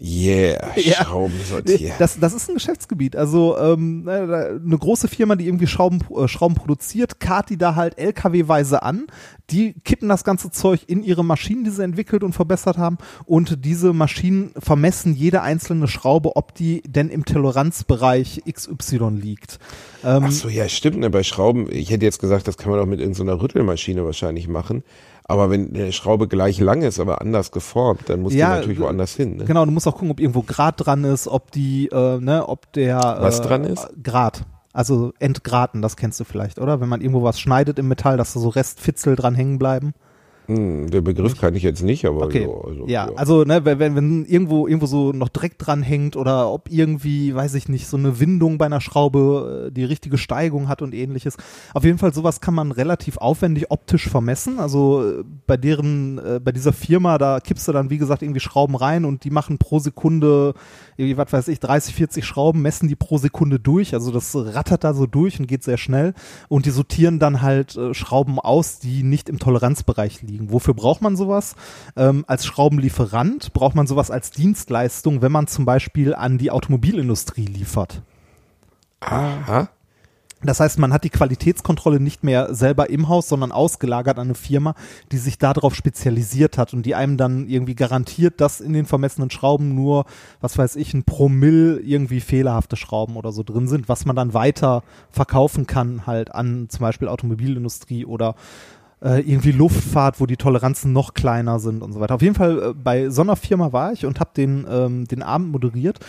yeah, Ja. Schrauben sortiert. Das, das ist ein Geschäftsgebiet. Also ähm, ne, eine große Firma, die irgendwie Schrauben, äh, Schrauben produziert, karrt die da halt LKW-weise an. Die kippen das ganze Zeug in ihre Maschinen, die sie entwickelt und verbessert haben. Und diese Maschinen vermessen jede einzelne Schraube, ob die denn im Toleranzbereich XY liegt. Ähm, Ach so, ja, stimmt. Ne, bei Schrauben, ich hätte jetzt gesagt, das kann man auch mit irgendeiner Rüttelmaschine wahrscheinlich machen. Aber wenn eine Schraube gleich lang ist, aber anders geformt, dann muss Ja, die natürlich äh, woanders hin. Ne? Genau, du musst auch gucken, ob irgendwo Grad dran ist, ob die, äh, ne, ob der Was äh, dran ist? Grad. Also entgraten, das kennst du vielleicht, oder? Wenn man irgendwo was schneidet im Metall, dass da so Restfitzel dran hängen bleiben. Hm, der Begriff kann ich jetzt nicht, aber Okay. so, also, ja, also ne, wenn, wenn- wenn irgendwo irgendwo so noch Dreck dran hängt oder ob irgendwie, weiß ich nicht, so eine Windung bei einer Schraube äh, die richtige Steigung hat und ähnliches. Auf jeden Fall sowas kann man relativ aufwendig optisch vermessen. Also äh, bei deren äh, bei dieser Firma, da kippst du dann wie gesagt irgendwie Schrauben rein und die machen pro Sekunde irgendwie was weiß ich 30, 40 Schrauben, messen die pro Sekunde durch. Also das rattert da so durch und geht sehr schnell und die sortieren dann halt äh, Schrauben aus, die nicht im Toleranzbereich liegen. Wofür braucht man sowas? Ähm, als Schraubenlieferant braucht man sowas als Dienstleistung, wenn man zum Beispiel an die Automobilindustrie liefert. Aha. Das heißt, man hat die Qualitätskontrolle nicht mehr selber im Haus, sondern ausgelagert an eine Firma, die sich darauf spezialisiert hat und die einem dann irgendwie garantiert, dass in den vermessenen Schrauben nur, was weiß ich, ein Promille irgendwie fehlerhafte Schrauben oder so drin sind, was man dann weiter verkaufen kann halt an zum Beispiel Automobilindustrie oder irgendwie Luftfahrt, wo die Toleranzen noch kleiner sind und so weiter. Auf jeden Fall äh, bei so einer Firma war ich und habe den, ähm, den Abend moderiert.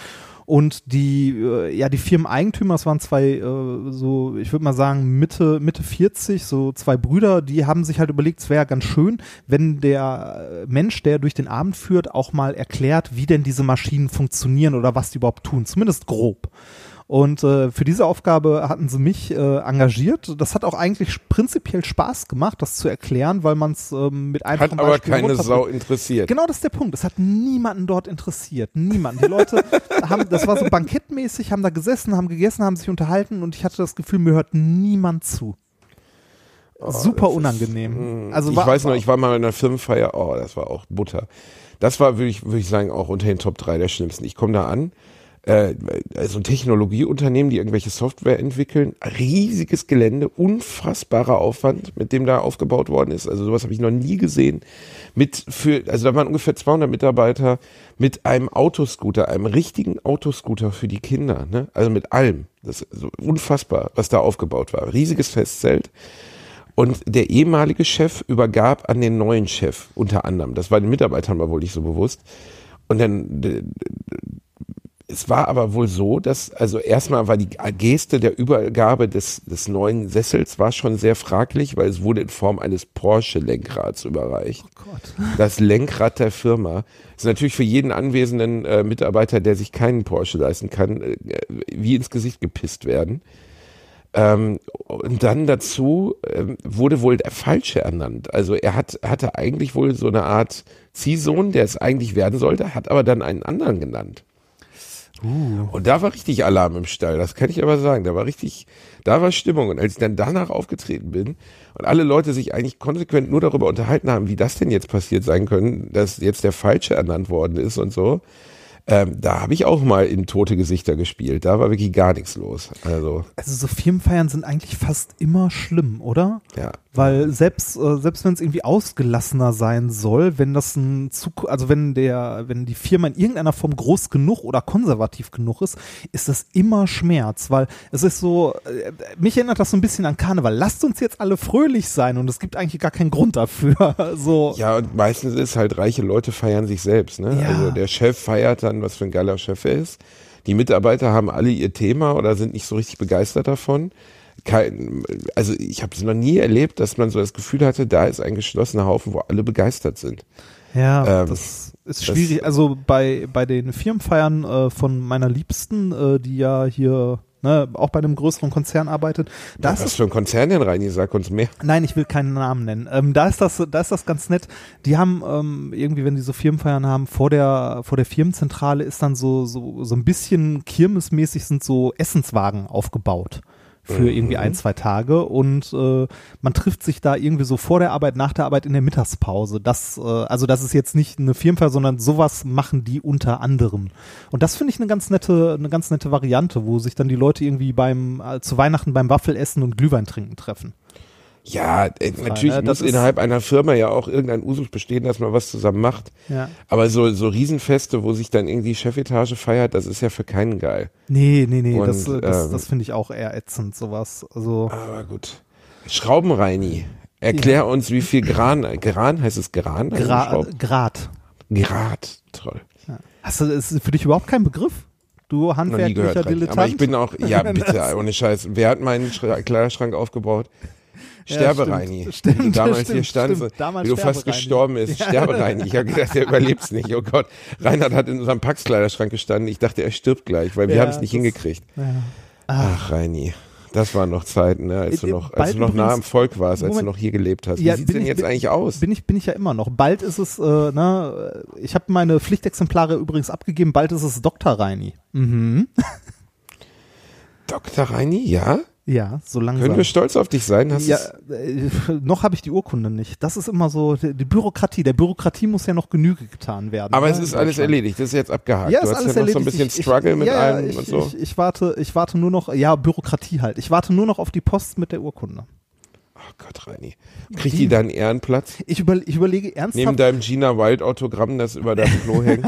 Und die, äh, ja, die Firmeneigentümer, das waren zwei, äh, so, ich würde mal sagen, Mitte, Mitte 40, so zwei Brüder, die haben sich halt überlegt, es wäre ganz schön, wenn der äh, Mensch, der durch den Abend führt, auch mal erklärt, wie denn diese Maschinen funktionieren oder was die überhaupt tun, zumindest grob. Und äh, für diese Aufgabe hatten sie mich äh, engagiert. Das hat auch eigentlich prinzipiell Spaß gemacht, das zu erklären, weil man es ähm, mit einfachen Hat aber Beispielen keine. Sau interessiert. Genau, das ist der Punkt. Es hat niemanden dort interessiert. Niemanden. Die Leute haben, das war so bankettmäßig, haben da gesessen, haben gegessen, haben sich unterhalten und ich hatte das Gefühl, mir hört niemand zu. Super unangenehm. also ich war, weiß noch, ich war mal in einer Firmenfeier, oh, das war auch Butter. Das war, würde ich, würde ich sagen, auch unter den Top 3 der schlimmsten. Ich komme da an, äh, also ein Technologieunternehmen, die irgendwelche Software entwickeln, riesiges Gelände, unfassbarer Aufwand, mit dem da aufgebaut worden ist. Also sowas habe ich noch nie gesehen. Mit für, also da waren ungefähr 200 Mitarbeiter mit einem Autoscooter, einem richtigen Autoscooter für die Kinder, ne? Also mit allem. Das ist so unfassbar, was da aufgebaut war. Riesiges Festzelt. Und der ehemalige Chef übergab an den neuen Chef unter anderem. Das war den Mitarbeitern mal wohl nicht so bewusst. Und dann, es war aber wohl so, dass, also erstmal war die Geste der Übergabe des, des neuen Sessels war schon sehr fraglich, weil es wurde in Form eines Porsche-Lenkrads überreicht. Oh Gott. Das Lenkrad der Firma ist natürlich für jeden anwesenden äh, Mitarbeiter, der sich keinen Porsche leisten kann, äh, wie ins Gesicht gepisst werden. Ähm, und dann dazu ähm, wurde wohl der Falsche ernannt. Also er hat, hatte eigentlich wohl so eine Art Ziehsohn, der es eigentlich werden sollte, hat aber dann einen anderen genannt. Und da war richtig Alarm im Stall, das kann ich aber sagen. Da war richtig, da war Stimmung. Und als ich dann danach aufgetreten bin und alle Leute sich eigentlich konsequent nur darüber unterhalten haben, wie das denn jetzt passiert sein können, dass jetzt der Falsche ernannt worden ist und so, ähm, da habe ich auch mal in tote Gesichter gespielt. Da war wirklich gar nichts los. Also, Also so Firmenfeiern sind eigentlich fast immer schlimm, oder? ja. Weil selbst, äh, selbst wenn es irgendwie ausgelassener sein soll, wenn das ein zu, also wenn der, wenn die Firma in irgendeiner Form groß genug oder konservativ genug ist, ist das immer Schmerz, weil es ist so, äh, mich erinnert das so ein bisschen an Karneval. Lasst uns jetzt alle fröhlich sein und es gibt eigentlich gar keinen Grund dafür. so, Ja, und meistens ist halt, reiche Leute feiern sich selbst. Ne? Ja. Also der Chef feiert dann, was für ein geiler Chef er ist. Die Mitarbeiter haben alle ihr Thema oder sind nicht so richtig begeistert davon. Kein, also ich habe es noch nie erlebt, dass man so das Gefühl hatte, da ist ein geschlossener Haufen, wo alle begeistert sind. Ja, Ähm, das ist das- schwierig. also bei, bei den Firmenfeiern äh, von meiner Liebsten, äh, die ja hier ne, auch bei einem größeren Konzern arbeitet, da ist was es für ein Konzern denn rein? Sag uns mehr. Nein, ich will keinen Namen nennen. Ähm, da ist das, da ist das ganz nett. Die haben ähm, irgendwie, wenn die so Firmenfeiern haben, vor der vor der Firmenzentrale ist dann so so so ein bisschen kirmesmäßig sind so Essenswagen aufgebaut für irgendwie ein zwei Tage und äh, man trifft sich da irgendwie so vor der Arbeit, nach der Arbeit in der Mittagspause. Das äh, also das ist jetzt nicht eine Firmenfeier, sondern sowas machen die unter anderem. Und das finde ich eine ganz nette eine ganz nette Variante, wo sich dann die Leute irgendwie beim äh, zu Weihnachten beim Waffelessen und Glühwein trinken treffen. Ja, äh, natürlich ne? Das muss ist- innerhalb einer Firma ja auch irgendein Usus bestehen, dass man was zusammen macht. Ja. Aber so, so Riesenfeste, wo sich dann irgendwie Chefetage feiert, das ist ja für keinen geil. Nee, nee, nee, Und, das, äh, das, ähm, das finde ich auch eher ätzend, sowas. Also, Aber gut. Schraubenreini. Erklär uns, wie viel Gran, Gran heißt es Gran? Also Gra Grad. Grad. Toll. Hast du, ist für dich überhaupt kein Begriff? Du handwerklicher. Dilettant? Aber ich bin auch, ja bitte, ohne Scheiß. Wer hat meinen Schra- Kleiderschrank aufgebaut? Sterbereini. stimmt. Wie du damals Stimmt, hier standst, stimmt. Damals wie du fast gestorben bist. Sterbereini. Ich habe gedacht, der überlebt's nicht. Oh Gott. Reinhard hat in unserem Pax-Kleiderschrank gestanden. Ich dachte, er stirbt gleich, weil wir Ja, haben es nicht hingekriegt. ja. Ach, Reini. Das waren noch Zeiten, ne, als du Äh, noch, als bald du noch nah am Volk warst, als Moment. du noch hier gelebt hast. Wie Ja, sieht's denn ich- jetzt bin- eigentlich aus? Bin ich, bin ich ja immer noch. Bald ist es, äh, ne, ich habe meine Pflichtexemplare übrigens abgegeben, bald ist es Dr. Reini. Mhm. Dr. Reini, ja? Ja, so langsam. Können wir stolz auf dich sein? Hast ja, äh, noch habe ich die Urkunde nicht. Das ist immer so, die, Bürokratie. Der Bürokratie muss ja noch Genüge getan werden. aber ne, es ist alles erledigt, das ist jetzt abgehakt. Ja, du ist hast alles ja noch so ein bisschen Ich- Struggle ich, mit ja, allem ich, und so. Ich, ich, warte, ich warte nur noch, ja, Bürokratie halt. Ich warte nur noch auf die Post mit der Urkunde. Oh Gott, Reini. Kriegt die deinen Ehrenplatz? Ich, über, ich überlege Neben ernsthaft, deinem Gina Wild Autogramm, das über deinem Klo hängt?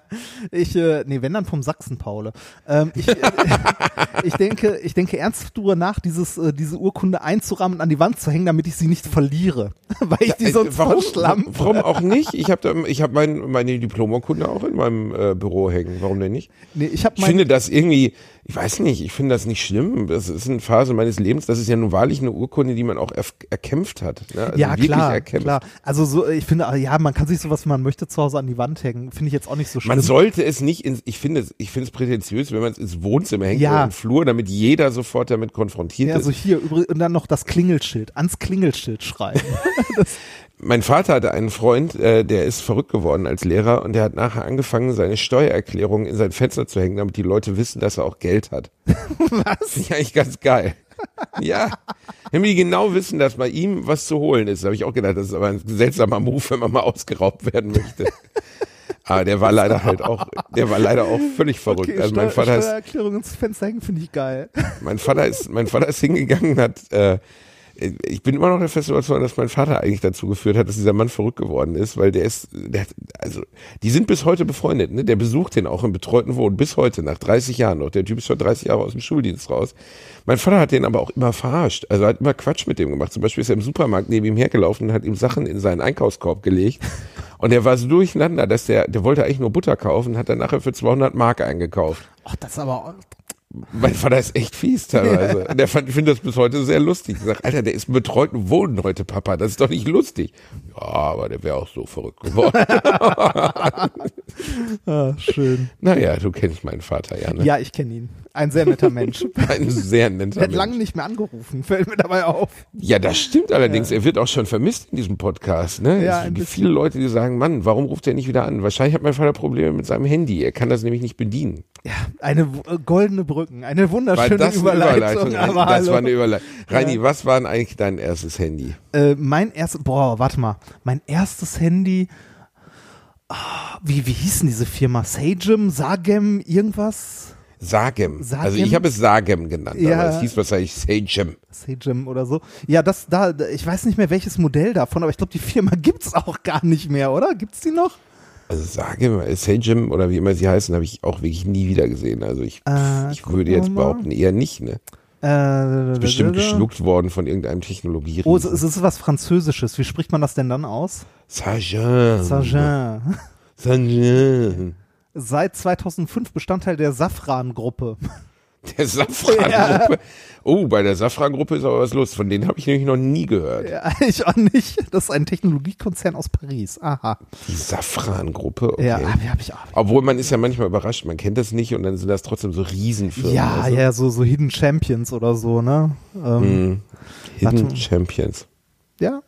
ich, äh, nee, wenn dann vom Sachsen-Paule. Ähm, ich, äh, ich denke, ich denke ernsthaft drüber nach, dieses, äh, diese Urkunde einzurahmen und an die Wand zu hängen, damit ich sie nicht verliere. Weil ich die Äh, sonst warum, verschlampe. warum auch nicht? Ich habe ich hab mein, meine Diplomurkunde auch in meinem äh, Büro hängen. Warum denn nicht? Nee, ich Ich mein, finde das irgendwie, Ich weiß nicht, ich finde das nicht schlimm. Das ist eine Phase meines Lebens. Das ist ja nun wahrlich eine Urkunde, die man auch erf- erkämpft hat. Ne? Also ja, klar, erkämpft. klar. Also so, ich finde, ja, man kann sich sowas, wie man möchte, zu Hause an die Wand hängen. Finde ich jetzt auch nicht so schlimm. Man sollte es nicht ins, ich finde es, ich finde es prätentiös, wenn man es ins Wohnzimmer hängt Ja. oder im Flur, damit jeder sofort damit konfrontiert ja, ist. so hier, und dann noch das Klingelschild, ans Klingelschild schreiben. Mein Vater hatte einen Freund, äh, der ist verrückt geworden als Lehrer und der hat nachher angefangen, seine Steuererklärung in sein Fenster zu hängen, damit die Leute wissen, dass er auch Geld hat. Was? Finde ich eigentlich ganz geil. Ja, damit die genau wissen, dass bei ihm was zu holen ist. Da habe ich auch gedacht, das ist aber ein seltsamer Move, wenn man mal ausgeraubt werden möchte. Aber der war leider halt auch, der war leider auch völlig verrückt. Okay, also mein Vater ist, Steuererklärung ins Fenster hängen, finde ich geil. mein Vater ist, mein Vater ist hingegangen und hat, äh, ich bin immer noch der festen Überzeugung, dass mein Vater eigentlich dazu geführt hat, dass dieser Mann verrückt geworden ist, weil der ist, der hat, also, die sind bis heute befreundet, ne? Der besucht den auch im betreuten Wohnen, bis heute, nach 30 Jahren noch. Der Typ ist schon 30 Jahre aus dem Schuldienst raus. Mein Vater hat den aber auch immer verarscht, also hat immer Quatsch mit dem gemacht. Zum Beispiel ist er im Supermarkt neben ihm hergelaufen und hat ihm Sachen in seinen Einkaufskorb gelegt. Und der war so durcheinander, dass der, der wollte eigentlich nur Butter kaufen, hat dann nachher für 200 Mark eingekauft. Ach, das ist aber, Mein Vater ist echt fies teilweise. Und der fand, ich finde das bis heute sehr lustig. Ich sag, Alter, der ist betreuten Wohnen heute, Papa. Das ist doch nicht lustig. Ja, aber der wäre auch so verrückt geworden. ah, schön. naja, du kennst meinen Vater ja, ne? Ja, ich kenne ihn. Ein sehr netter Mensch. Ein sehr netter Er hat Mensch. lange nicht mehr angerufen, fällt mir dabei auf. Ja, das stimmt allerdings. Er wird auch schon vermisst in diesem Podcast. Ne? Ja, es gibt viele Leute, die sagen, Mann, warum ruft er nicht wieder an? Wahrscheinlich hat mein Vater Probleme mit seinem Handy. Er kann das nämlich nicht bedienen. Ja, eine äh, goldene Brücken, eine War wunderschöne das eine Überleitung. Überleitung? das hallo. war eine Überleitung. Reini, was war denn eigentlich dein erstes Handy? Äh, mein erstes, boah, warte mal, mein erstes Handy, ah, wie, wie hieß denn diese Firma? Sagem, Sagem, irgendwas? Sagem. Sagem? Also ich habe es Sagem genannt, Ja. aber es hieß wahrscheinlich Sagem. Sagem oder so. Ja, das da, ich weiß nicht mehr welches Modell davon, aber ich glaube, die Firma gibt's auch gar nicht mehr, oder? Gibt's die noch? Also Sagem, äh, Sagem oder wie immer sie heißen, habe ich auch wirklich nie wieder gesehen. Also ich, Äh, ich würde jetzt behaupten, eher nicht. Ne? Äh, Bestimmt geschluckt worden von irgendeinem Technologie. Oh, es ist was Französisches. Wie spricht man das denn dann aus? Sagem. Sagem. Sagem. Seit 2005 Bestandteil der Safran-Gruppe. Der Safran-Gruppe. Oh, bei der Safran-Gruppe ist aber was los. Von denen habe ich nämlich noch nie gehört. Ja, ich auch nicht. Das ist ein Technologiekonzern aus Paris. Aha. Die Safran-Gruppe, okay. Ja, hab, hab ich auch. Obwohl man ist ja manchmal überrascht, man kennt das nicht und dann sind das trotzdem so Riesenfirmen. Ja, du? ja, so, so Hidden Champions oder so, ne? Ähm, Mhm. Hidden Warte. Champions. Ja.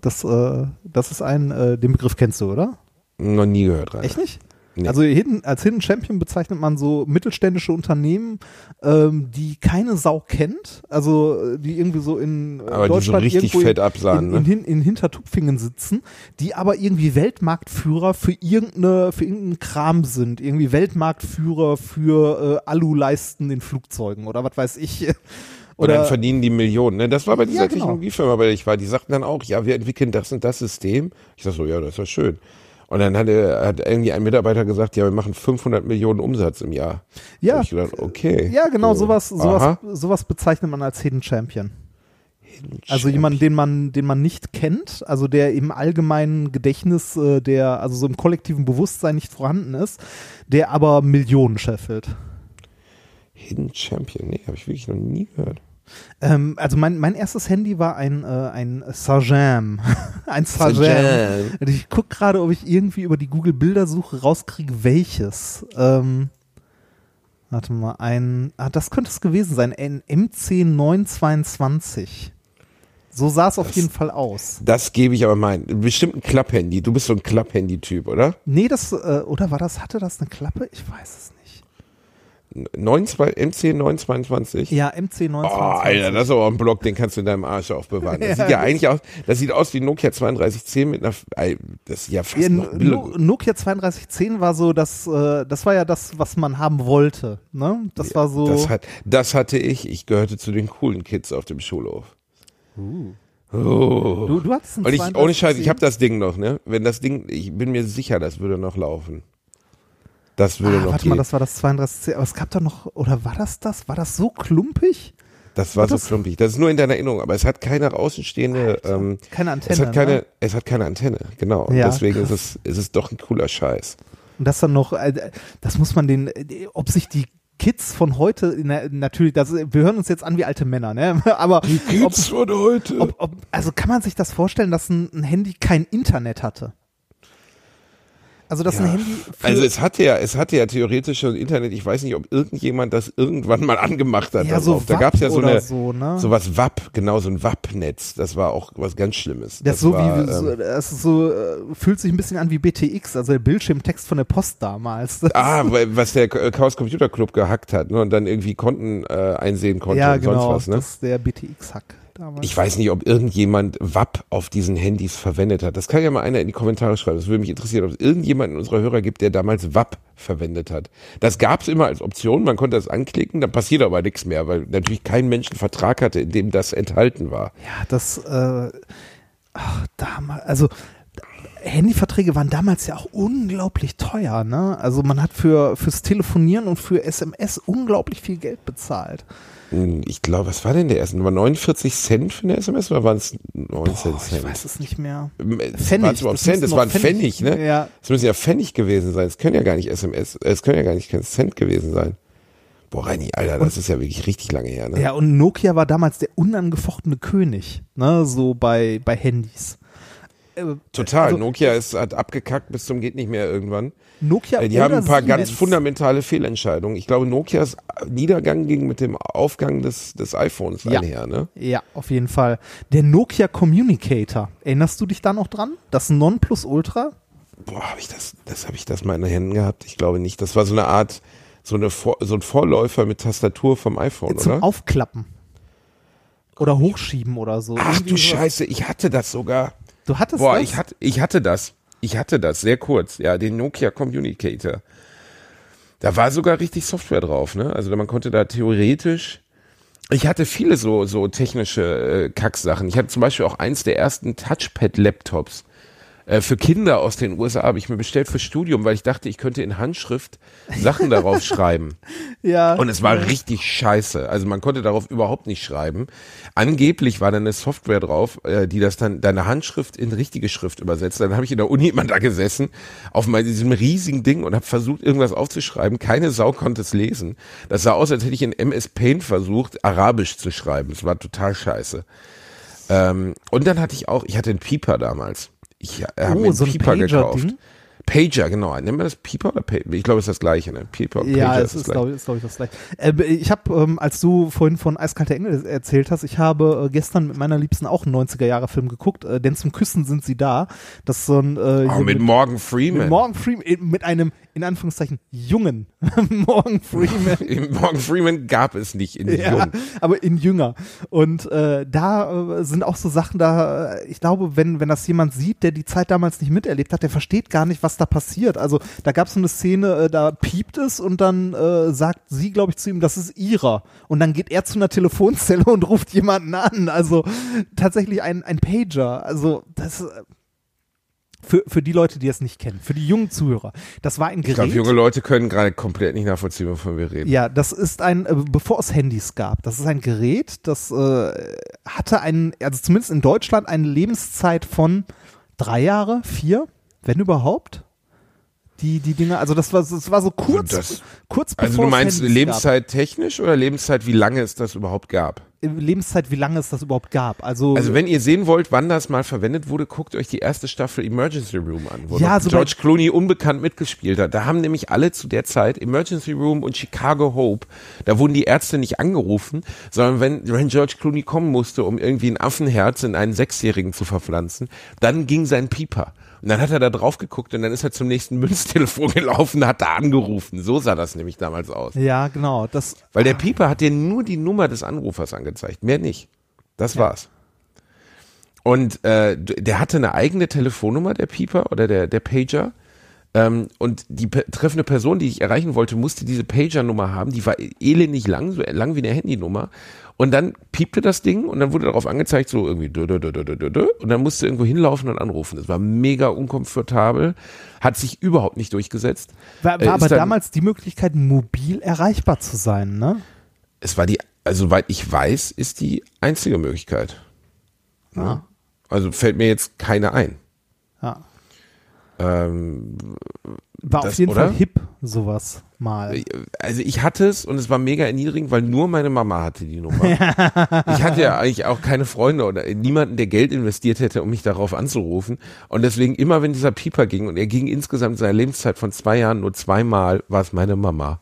Das, äh, das ist ein, äh, den Begriff kennst du, oder? Noch nie gehört, Rainer. Echt nicht? Nee. Also Hidden, als Hidden Champion bezeichnet man so mittelständische Unternehmen, ähm, die keine Sau kennt, also äh, die irgendwie so in äh, Aber die so Deutschland richtig fett in, absahen, in, ne? in, in Hintertupfingen sitzen, die aber irgendwie Weltmarktführer für irgendeine für irgendeinen Kram sind, irgendwie Weltmarktführer für äh, Aluleisten in Flugzeugen oder was weiß ich. Und dann Oder verdienen die Millionen. Ne? Das war bei dieser Ja, genau. Technologiefirma, bei der ich war. Die sagten dann auch, ja, wir entwickeln das und das System. Ich sag so, ja, das ist ja schön. Und dann hat, er, hat irgendwie ein Mitarbeiter gesagt, ja, wir machen 500 Millionen Umsatz im Jahr. Ja, ich gedacht, okay. ja, genau, So. sowas, sowas, Aha. sowas bezeichnet man als Hidden Champion. Also jemand, den man, den man nicht kennt, also der im allgemeinen Gedächtnis, äh, der, also so im kollektiven Bewusstsein nicht vorhanden ist, der aber Millionen scheffelt. Hidden Champion. Nee, habe ich wirklich noch nie gehört. Ähm, also mein, mein erstes Handy war ein, äh, ein Sagem. ein. Sagem. Und Ich guck gerade, ob ich irgendwie über die Google-Bildersuche rauskriege, welches. Ähm, warte mal, ein, ah, das könnte es gewesen sein, ein MC922. So sah es auf Das- jeden Fall aus. Das gebe ich aber mein. Bestimmt ein Klapphandy. Du bist so ein Klapphandy-Typ, oder? Nee, das, äh, oder war das, hatte das eine Klappe? Ich weiß es nicht. 92, MC 922? Ja, MC922. Oh, Alter, das ist aber ein Block, den kannst du in deinem Arsch aufbewahren. Das Ja, sieht ja eigentlich aus, das sieht aus wie Nokia 3210 mit einer, das ist ja fast Ja, noch No-. Nokia 3210 war so das, äh, das war ja das, was man haben wollte. Ne? Das war so. Das, hat, das hatte ich. Ich gehörte zu den coolen Kids auf dem Schulhof. Oh. du, du hattest ein Und ich, ohne Scheiß, ich 3210. habe das Ding noch, ne? Wenn das Ding, ich bin mir sicher, das würde noch laufen. Das würde Ah, noch warte gehen. mal, das war das 3210. Aber es gab da noch, oder war das das? War das so klumpig? Das war so das- klumpig. Das ist nur in deiner Erinnerung, aber es hat keine außenstehende, Alter, ähm, keine Antenne. es hat keine, Ne? es hat keine Antenne, genau. Und Ja, deswegen krass. ist es, ist es doch ein cooler Scheiß. Und das dann noch, äh, das muss man den, ob sich die Kids von heute, na, natürlich, das, wir hören uns jetzt an wie alte Männer, ne? Aber Die Kids von heute. ob, ob, also kann man sich das vorstellen, dass ein, ein Handy kein Internet hatte? Also ein Ja. Handy für, Also es hatte ja, es hatte ja theoretisch schon Internet. Ich weiß nicht, ob irgendjemand das irgendwann mal angemacht hat. ja, so da gab's ja so eine, so, ne? so was WAP, genau so ein WAP-Netz. Das war auch was ganz Schlimmes. Das, ist so war, wie, so, ähm, das so, äh, fühlt sich ein bisschen an wie BTX, also der Bildschirmtext von der Post damals. Das Ah, was der äh, Chaos Computer Club gehackt hat ne, und dann irgendwie Konten äh, einsehen konnte ja, und genau, sonst was. Ne? das ist der BTX-Hack damals. Ich weiß nicht, ob irgendjemand WAP auf diesen Handys verwendet hat. Das kann ja mal einer in die Kommentare schreiben. Das würde mich interessieren, ob es irgendjemand in unserer Hörer gibt, der damals WAP verwendet hat. Das gab es immer als Option. Man konnte das anklicken, dann passiert aber nichts mehr, weil natürlich kein Mensch einen Vertrag hatte, in dem das enthalten war. Ja, das, äh, ach, damals, also Handyverträge waren damals ja auch unglaublich teuer, ne? Also man hat für fürs Telefonieren und für SMS unglaublich viel Geld bezahlt. Hm, Ich glaube, was war denn der erste? War 49 Cent für eine SMS oder waren es 19 Boah, ich Cent? weiß es nicht mehr. Es Pfennig, waren überhaupt das Cent, es noch waren Pfennig- Pfennig, ne? Ja. Es müssen ja Pfennig gewesen sein. Es können ja gar nicht SMS, äh, es können ja gar nicht kein Cent gewesen sein. Boah, Reini, Alter, das ist ja wirklich richtig lange her, ne? Ja, und Nokia war damals der unangefochtene König, ne? So bei, bei Handys. Äh, Total. also- Nokia ist, hat abgekackt bis zum geht nicht mehr irgendwann. Nokia Äh, Die haben ein paar ganz Siemens. fundamentale Fehlentscheidungen. Ich glaube, Nokias Niedergang ging mit dem Aufgang des, des iPhones Ja. einher, ne? Ja, auf jeden Fall. Der Nokia Communicator. Erinnerst du dich da noch dran? Das Nonplusultra? Boah, habe ich das, das habe ich das mal in den Händen gehabt? Ich glaube nicht. Das war so eine Art, so eine Vor, so ein Vorläufer mit Tastatur vom iPhone, Zum oder? Aufklappen. Oder hochschieben oder so. Ach Irgendwie du. Scheiße, ich hatte das sogar. Du hattest Boah, das? ich hatte, ich hatte das. Ich hatte das, sehr kurz. Ja, den Nokia Communicator. Da war sogar richtig Software drauf, ne? Also man konnte da theoretisch. Ich hatte viele so, so technische äh, Kacksachen. Ich hatte zum Beispiel auch eins der ersten Touchpad-Laptops äh, für Kinder aus den USA. Habe ich mir bestellt fürs Studium, weil ich dachte, ich könnte in Handschrift Sachen darauf schreiben. ja. Und es war richtig scheiße. Also man konnte darauf überhaupt nicht schreiben. Angeblich war da eine Software drauf, äh, die das dann deine Handschrift in richtige Schrift übersetzt. Dann habe ich in der Uni immer da gesessen auf mal diesem riesigen Ding und habe versucht irgendwas aufzuschreiben. Keine Sau konnte es lesen. Das sah aus, als hätte ich in MS Paint versucht Arabisch zu schreiben. Es war total scheiße. Ähm, und dann hatte ich auch, ich hatte einen Pieper damals. Ich äh, habe Oh, mir einen so ein Pieper gekauft. Pager-Ding? Pager, genau. Nennen wir das Pieper oder Pager? Ich glaube, es ist das gleiche. Ne? Pieper, Pager Ja, es das ist, gleiche. glaube ich, ist, glaub ich, das gleiche. Äh, ich habe, ähm, als du vorhin von Eiskalte Engel erzählt hast, ich habe äh, gestern mit meiner Liebsten auch einen 90er-Jahre-Film geguckt, äh, denn zum Küssen sind sie da. Das ist so ein äh, Oh, hier mit Morgan Freeman. mit Morgan Freeman, äh, mit einem, in Anführungszeichen, jungen Morgan Freeman. Im Morgan Freeman gab es nicht in Ja, Jung. aber in jünger. Und äh, da äh, sind auch so Sachen da, äh, ich glaube, wenn, wenn das jemand sieht, der die Zeit damals nicht miterlebt hat, der versteht gar nicht, was da passiert. Also da gab es so eine Szene, äh, da piept es und dann äh, sagt sie, glaube ich, zu ihm, das ist ihrer. Und dann geht er zu einer Telefonzelle und ruft jemanden an. Also tatsächlich ein, ein Pager. Also das äh, für, für die Leute, die es nicht kennen, für die jungen Zuhörer. Das war ein Ich Gerät. glaube, junge Leute können gerade komplett nicht nachvollziehen, wovon wir reden. Ja, das ist ein, äh, bevor es Handys gab, das ist ein Gerät, das äh, hatte einen, also zumindest in Deutschland, eine Lebenszeit von drei Jahre, vier, wenn überhaupt. Die, die Dinger, also das war, das war so kurz, das- kurz bevor Also du meinst Lebenszeit technisch oder Lebenszeit, wie lange es das überhaupt gab? Äh, Lebenszeit, wie lange es das überhaupt gab. Also, Also wenn ihr sehen wollt, wann das mal verwendet wurde, guckt euch die erste Staffel Emergency Room an, wo Ja, so George Clooney unbekannt mitgespielt hat. Da haben nämlich alle zu der Zeit Emergency Room und Chicago Hope, da wurden die Ärzte nicht angerufen, sondern wenn, wenn George Clooney kommen musste, um irgendwie ein Affenherz in einen Sechsjährigen zu verpflanzen, dann ging sein Pieper. Und dann hat er da drauf geguckt und dann ist er zum nächsten Münztelefon gelaufen und hat da angerufen. So sah das nämlich damals aus. ja, genau, das, Weil der Pieper hat dir nur die Nummer des Anrufers angezeigt, mehr nicht. Das war's. Und äh, der hatte eine eigene Telefonnummer, der Pieper oder der, der Pager. Ähm, und die treffende Person, die ich erreichen wollte, musste diese Pager-Nummer haben. Die war elendig lang, so lang wie eine Handynummer. Und dann piepte das Ding und dann wurde darauf angezeigt, so irgendwie dö, dö, dö, dö, dö, dö, und dann musste irgendwo hinlaufen und anrufen. Das war mega unkomfortabel, hat sich überhaupt nicht durchgesetzt. war, Äh, war aber dann- damals die Möglichkeit, mobil erreichbar zu sein, ne? es war die, also soweit ich weiß, ist die einzige Möglichkeit. Ah. Also fällt mir jetzt keine ein. Ja. Ähm, War Das- auf jeden oder? Fall hip, sowas mal. also ich hatte es und es war mega erniedrigend, weil nur meine Mama hatte die Nummer. ich hatte ja eigentlich auch keine Freunde oder niemanden, der Geld investiert hätte, um mich darauf anzurufen. Und deswegen immer, wenn dieser Pieper ging und er ging insgesamt in seiner Lebenszeit von zwei Jahren nur zweimal, war es meine Mama.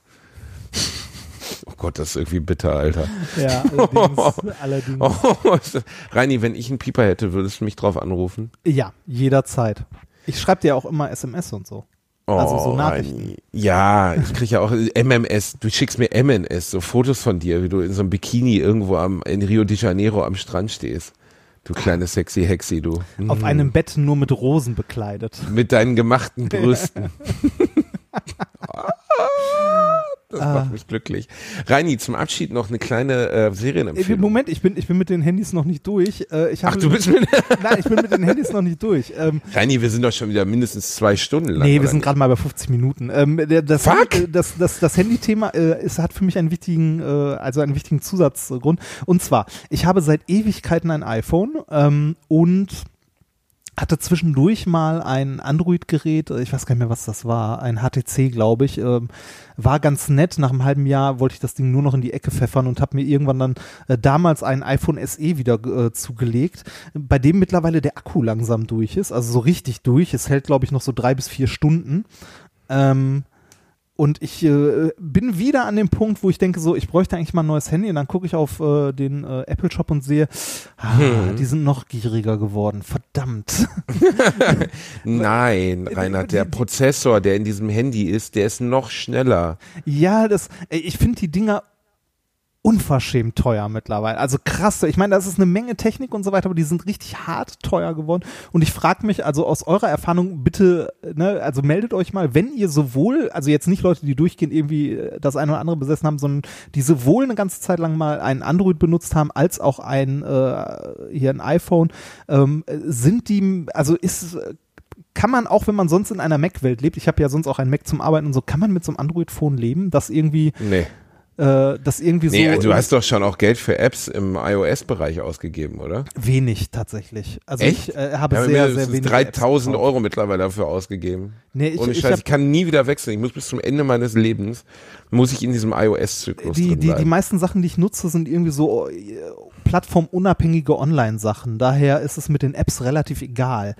Oh Gott, das ist irgendwie bitter, Alter. Ja, allerdings. allerdings. Oh, ist das- Reini, wenn ich einen Pieper hätte, würdest du mich drauf anrufen? Ja, jederzeit. Ich schreibe dir auch immer SMS und so. Also so Oh, Nachrichten. Ja, ich kriege ja auch MMS. Du schickst mir MNS, so Fotos von dir, wie du in so einem Bikini irgendwo am, in Rio de Janeiro am Strand stehst. Du kleine sexy Hexi, du. Auf Mhm. einem Bett nur mit Rosen bekleidet. Mit deinen gemachten Brüsten. das Ah. macht mich glücklich. Reini, zum Abschied noch eine kleine äh, Äh, Serienempfehlung. Moment, ich bin, ich bin mit den Handys noch nicht durch. Äh, ich Ach, du bist mit. Nein, ich bin mit den Handys noch nicht durch. Ähm, Reini, wir sind doch schon wieder mindestens zwei Stunden lang. nee, wir sind gerade mal bei 50 Minuten. Ähm, das, Fuck! äh, das, das, das Handy-Thema äh, ist, hat für mich einen wichtigen, äh, also einen wichtigen Zusatzgrund. Und zwar, ich habe seit Ewigkeiten ein iPhone ähm, und hatte zwischendurch mal ein Android-Gerät, ich weiß gar nicht mehr, was das war, ein HTC, glaube ich, ähm, war ganz nett. Nach einem halben Jahr wollte ich das Ding nur noch in die Ecke pfeffern und habe mir irgendwann dann äh, damals ein iPhone SE wieder äh, zugelegt, bei dem mittlerweile der Akku langsam durch ist, also so richtig durch. Es hält, glaube ich, noch so drei bis vier Stunden. Ähm, und ich äh, bin wieder an dem Punkt, wo ich denke, so, ich bräuchte eigentlich mal ein neues Handy. Und dann gucke ich auf äh, den äh, Apple Shop und sehe, ah, Hm. die sind noch gieriger geworden. Verdammt. Nein, Reinhard, der Prozessor, der in diesem Handy ist, der ist noch schneller. Ja, das, ich finde die Dinger unverschämt teuer mittlerweile. Also krass. Ich meine, das ist eine Menge Technik und so weiter, aber die sind richtig hart teuer geworden. Und ich frage mich, also aus eurer Erfahrung, bitte, ne, also meldet euch mal, wenn ihr sowohl, also jetzt nicht Leute, die durchgehend irgendwie äh, das eine oder andere besessen haben, sondern die sowohl eine ganze Zeit lang mal ein Android benutzt haben, als auch ein äh, hier ein iPhone, ähm, sind die, also ist kann man auch, wenn man sonst in einer Mac-Welt lebt, ich habe ja sonst auch ein Mac zum Arbeiten und so, kann man mit so einem Android-Phone leben, das irgendwie, Nee. Äh, das irgendwie Nee, also so du hast doch schon auch Geld für Apps im iOS-Bereich ausgegeben, oder? wenig tatsächlich. Also Echt? ich äh, habe Ja, sehr, sehr wenig. 3000 Apps gekauft. Euro mittlerweile dafür ausgegeben. Nee, ich, Ohne ich hab, ich kann nie wieder wechseln. Ich muss bis zum Ende meines Lebens, muss ich in diesem iOS-Zyklus die, drin die, die meisten Sachen, die ich nutze, sind irgendwie so äh, plattformunabhängige Online-Sachen. Daher ist es mit den Apps relativ egal.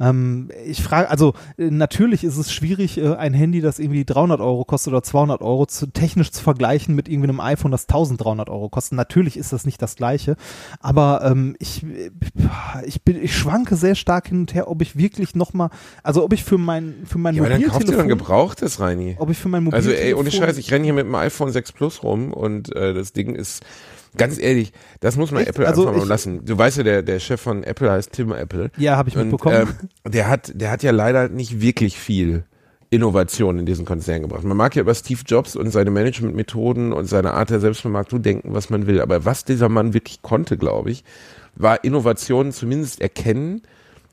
Ähm, ich frage, also äh, natürlich ist es schwierig, äh, ein Handy, das irgendwie 300 Euro kostet oder 200 Euro, zu, technisch zu vergleichen mit irgendwie einem iPhone, das 1300 Euro kostet. Natürlich ist das nicht das Gleiche, aber ähm, ich, äh, ich, bin, ich schwanke sehr stark hin und her, ob ich wirklich nochmal, also ob ich für mein, für mein ja, aber dann kauft ihr dann Mobiltelefon, gebrauchtes, Reini. ob ich für mein Also Mobiltelefon, ey, ohne Scheiß, ich renne hier mit dem iPhone 6 Plus rum und äh, das Ding ist, ganz ehrlich, das muss man Echt? Apple Also einfach mal lassen. Du weißt ja, der, der Chef von Apple heißt Tim Apple. ja, habe ich Und mitbekommen. ähm, der hat, der hat ja leider nicht wirklich viel Innovation in diesen Konzern gebracht. Man mag ja über Steve Jobs und seine Managementmethoden und seine Art der Selbstvermarktung denken, was man will. Aber was dieser Mann wirklich konnte, glaube ich, war Innovationen zumindest erkennen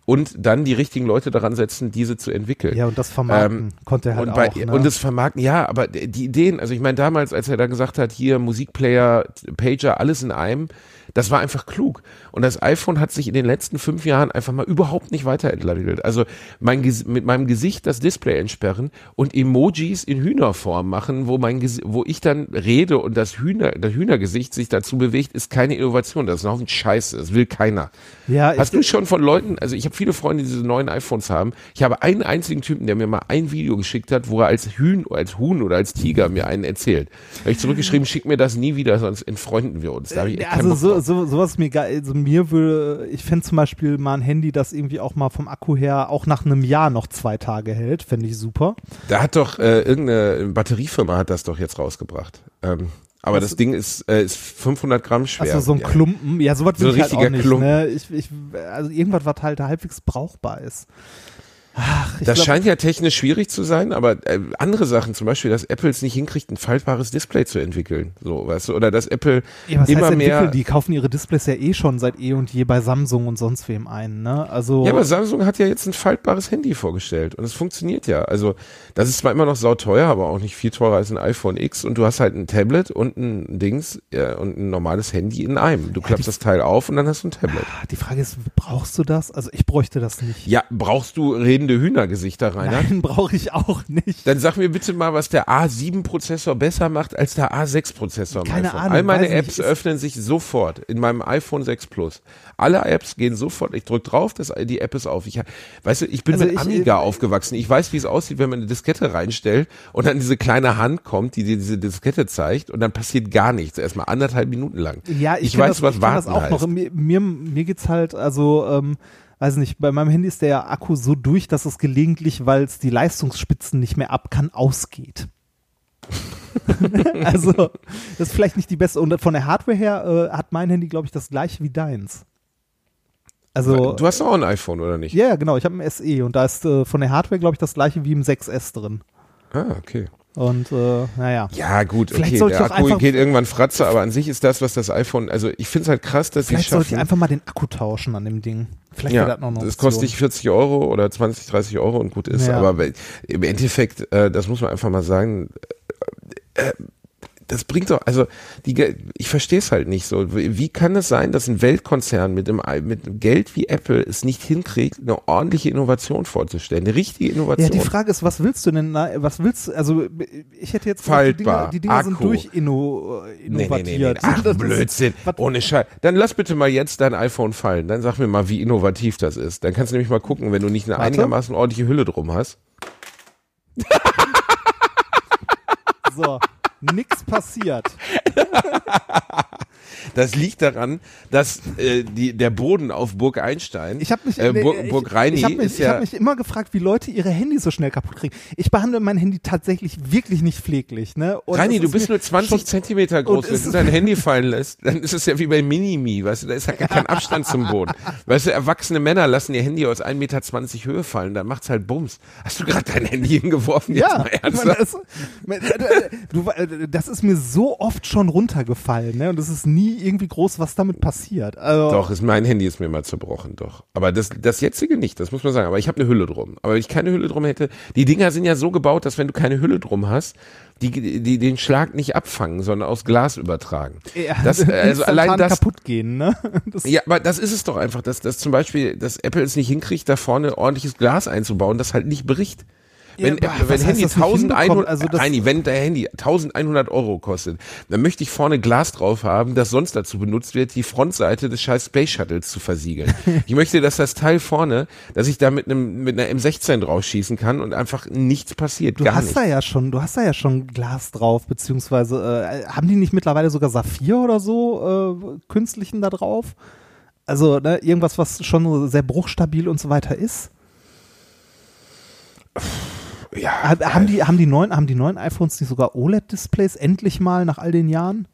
und dann die richtigen Leute daran setzen, diese zu entwickeln. ja, und das Vermarkten ähm, konnte er halt und, bei, auch. Ne? und das Vermarkten, ja, aber die Ideen, also ich meine damals, als er da gesagt hat, hier Musikplayer, Pager, alles in einem, das war einfach klug. Und das iPhone hat sich in den letzten fünf Jahren einfach mal überhaupt nicht weiterentwickelt. Also mein, mit meinem Gesicht das Display entsperren und Emojis in Hühnerform machen, wo mein wo ich dann rede und das Hühner, das Hühnergesicht sich dazu bewegt, ist keine Innovation. Das ist noch ein Scheiße. Das will keiner. ja, Hast du schon von Leuten, also ich habe viele Freunde, die diese neuen iPhones haben. Ich habe einen einzigen Typen, der mir mal ein Video geschickt hat, wo er als Hühn, als Huhn oder als Tiger mir einen erzählt. Da habe ich zurückgeschrieben, schick mir das nie wieder, sonst entfreunden wir uns. Da ich also Bock so, sowas ist mir geil. Also mir würde, ich fände zum Beispiel mal ein Handy, das irgendwie auch mal vom Akku her auch nach einem Jahr noch zwei Tage hält, fände ich super. Da hat doch äh, irgendeine Batteriefirma hat das doch jetzt rausgebracht. Ähm, aber das Ding ist, äh, ist 500 Gramm schwer. Also so ein Ja. Klumpen, ja, sowas So will ein ich halt auch nicht. Klumpen. Ne? Ich, ich, also irgendwas, was halt halbwegs brauchbar ist. Ach, Das glaub, scheint ja technisch schwierig zu sein, aber äh, andere Sachen, zum Beispiel, dass Apple es nicht hinkriegt, ein faltbares Display zu entwickeln, so, weißt du, oder dass Apple ja, was immer heißt mehr. Die kaufen ihre Displays ja eh schon seit eh und je bei Samsung und sonst wem ein, ne? Also Ja, aber Samsung hat ja jetzt ein faltbares Handy vorgestellt und es funktioniert ja. Also das ist zwar immer noch sauteuer, aber auch nicht viel teurer als ein iPhone X und du hast halt ein Tablet und ein Dings äh, und ein normales Handy in einem. Du klappst das Teil auf und dann hast du ein Tablet. die Frage ist, brauchst du das? Also ich bräuchte das nicht. Ja, brauchst du redende Hühner Hühnergesichter rein hat, Nein, brauche ich auch nicht. dann sag mir bitte mal, was der A7-Prozessor besser macht als der A6-Prozessor im Keine. Ahnung, All meine nicht. Apps Ist- öffnen sich sofort in meinem iPhone 6 Plus. Alle Apps gehen sofort, ich drücke drauf, das, die App ist auf. Ich, weißt du, ich bin Also mit ich- Amiga aufgewachsen. Ich weiß, wie es aussieht, wenn man eine Diskette reinstellt und dann diese kleine Hand kommt, die dir diese Diskette zeigt und dann passiert gar nichts. Erstmal anderthalb Minuten lang. Ja, ich, ich weiß, das, was ich warten das auch heißt. noch. Mir, mir, mir geht's halt, also, ähm, weiß nicht, bei meinem Handy ist der Akku so durch, dass es gelegentlich, weil es die Leistungsspitzen nicht mehr ab kann, ausgeht. also, das ist vielleicht nicht die beste. Und von der Hardware her äh, hat mein Handy, glaube ich, das gleiche wie deins. Also, Du hast auch ein iPhone, oder nicht? ja, ja, genau. Ich habe ein SE und da ist äh, von der Hardware, glaube ich, das gleiche wie im 6S drin. Ah, okay. Und äh, naja. Ja, gut, Vielleicht okay. sollte Der Akku einfach- geht irgendwann fratze, aber an sich ist das, was das iPhone, also ich finde es halt krass, dass Vielleicht sollte ich einfach mal den Akku tauschen an dem Ding. Vielleicht Ja, das noch eine das kostet dich 40 Euro oder 20, 30 Euro und gut ist. Ja. Aber im Endeffekt, äh, das muss man einfach mal sagen, äh, äh, das bringt doch, also die, ich verstehe es halt nicht so. Wie kann es sein, dass ein Weltkonzern mit dem, mit Geld wie Apple es nicht hinkriegt, eine ordentliche Innovation vorzustellen, eine richtige Ja, Innovation? die Frage ist, was willst du denn? Was willst du? Also ich hätte jetzt gesagt, Faltbar, die Dinger, die Dinger sind durch inno, äh, Nee, nee, nee, nee. innovatiert. Ach, Das ist- Blödsinn. was- Ohne Scheiß. Dann lass bitte mal jetzt dein iPhone fallen. Dann sag mir mal, wie innovativ das ist. Dann kannst du nämlich mal gucken, wenn du nicht eine Warte. einigermaßen ordentliche Hülle drum hast. So, nix passiert. Das liegt daran, dass äh, die, der Boden auf Burg Einstein, Ich habe mich, äh, Burg, ich, Burg Reini ich hab mich, ist ich ja, hab mich immer gefragt, wie Leute ihre Handys so schnell kaputt kriegen. Ich behandle mein Handy tatsächlich wirklich nicht pfleglich. Ne? Und Reini, du ist bist nur 20 schon- Zentimeter groß. Wenn du dein Handy fallen lässt, dann ist es ja wie bei Minimi, weißt du, da ist ja gar kein Abstand zum Boden. Weißt du, erwachsene Männer lassen ihr Handy aus 1,20 Meter Höhe fallen, dann macht's halt Bums. Hast du gerade dein Handy hingeworfen? Jetzt Ja, mal ich ernsthaft? meine, das, du, äh, das ist mir so oft schon runtergefallen, ne? Und es ist nie irgendwie groß, was damit passiert. Also, Doch, ist, mein Handy ist mir mal zerbrochen, doch. Aber das, das jetzige nicht, das muss man sagen. Aber ich habe eine Hülle drum. Aber wenn ich keine Hülle drum hätte, die Dinger sind ja so gebaut, dass wenn du keine Hülle drum hast, die, die den Schlag nicht abfangen, sondern aus Glas übertragen. Ja, Das, also allein das, kaputt gehen, ne? Das, ja, aber das ist es doch einfach, dass, dass zum Beispiel, dass Apple es nicht hinkriegt, da vorne ordentliches Glas einzubauen, das halt nicht bricht. Wenn, Ja, wenn Handy das nicht 1100, hinbekommen? Also Reini, wenn der Handy 1100 Euro kostet, dann möchte ich vorne Glas drauf haben, das sonst dazu benutzt wird, die Frontseite des scheiß Space Shuttles zu versiegeln. ich möchte, dass das Teil vorne, dass ich da mit einem, mit einer M16 drauf schießen kann und einfach nichts passiert, Du hast nicht. da ja schon, du hast da ja schon Glas drauf, beziehungsweise äh, haben die nicht mittlerweile sogar Saphir oder so äh, künstlichen da drauf? Also ne, irgendwas, was schon sehr bruchstabil und so weiter ist. Ja, Ha- Haben die, haben die neuen, haben die neuen iPhones nicht sogar OLED-Displays endlich mal nach all den Jahren?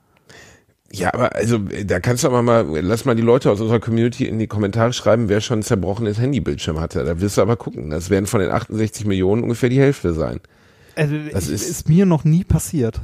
Ja, aber also da kannst du aber mal, lass mal die Leute aus unserer Community in die Kommentare schreiben, wer schon ein zerbrochenes Handybildschirm hatte. Da wirst du aber gucken. Das werden von den 68 Millionen ungefähr die Hälfte sein. Also, Das ist, ist- ist mir noch nie passiert.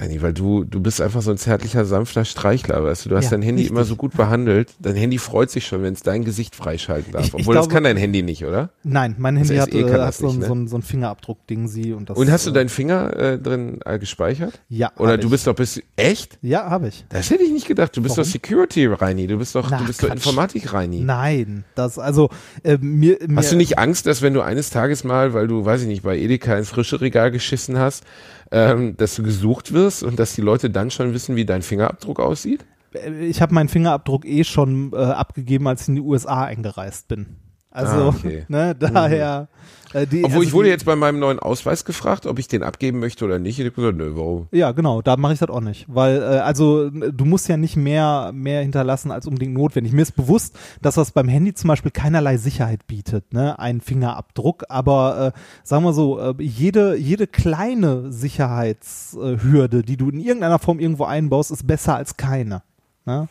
Reini, weil du, du bist einfach so ein zärtlicher, sanfter Streichler, weißt du. Du hast Ja, dein Handy richtig. immer so gut behandelt. Dein Handy freut sich schon, wenn es dein Gesicht freischalten darf. Ich- ich Obwohl, das glaube- kann dein Handy nicht, oder? Nein, mein Das Handy hat, das hat so, nicht, ein- ne? so, ein- so ein Fingerabdruck-Ding sie und das. Und hast du äh, deinen Finger äh, drin äh, gespeichert? Ja. Oder du ich. bist doch bis, echt? Ja, habe ich. Das hätte ich nicht gedacht. Du bist Warum? doch Security, Reini. Du bist doch, Na, du bist doch. Informatik, Reini. Nein, das also äh, mir, mir Hast du nicht Angst, dass wenn du eines Tages mal, weil du, weiß ich nicht, bei Edeka ins frische Regal geschissen hast, ähm, dass du gesucht wirst und dass die Leute dann schon wissen, wie dein Fingerabdruck aussieht? Äh, ich habe meinen Fingerabdruck eh schon äh, abgegeben, als ich in die USA eingereist bin. Also, Ah, okay. ne, daher. Äh, die, Obwohl also ich wurde die, jetzt bei meinem neuen Ausweis gefragt, ob ich den abgeben möchte oder nicht. Ich habe gesagt, nö, warum? Ja, genau, da mache ich das auch nicht. Weil, äh, also, du musst ja nicht mehr, mehr hinterlassen als unbedingt notwendig. Mir ist bewusst, dass das beim Handy zum Beispiel keinerlei Sicherheit bietet, ne? Ein Fingerabdruck. Aber äh, sagen wir so, äh, jede, jede kleine Sicherheitshürde, die du in irgendeiner Form irgendwo einbaust, ist besser als keine. Ne?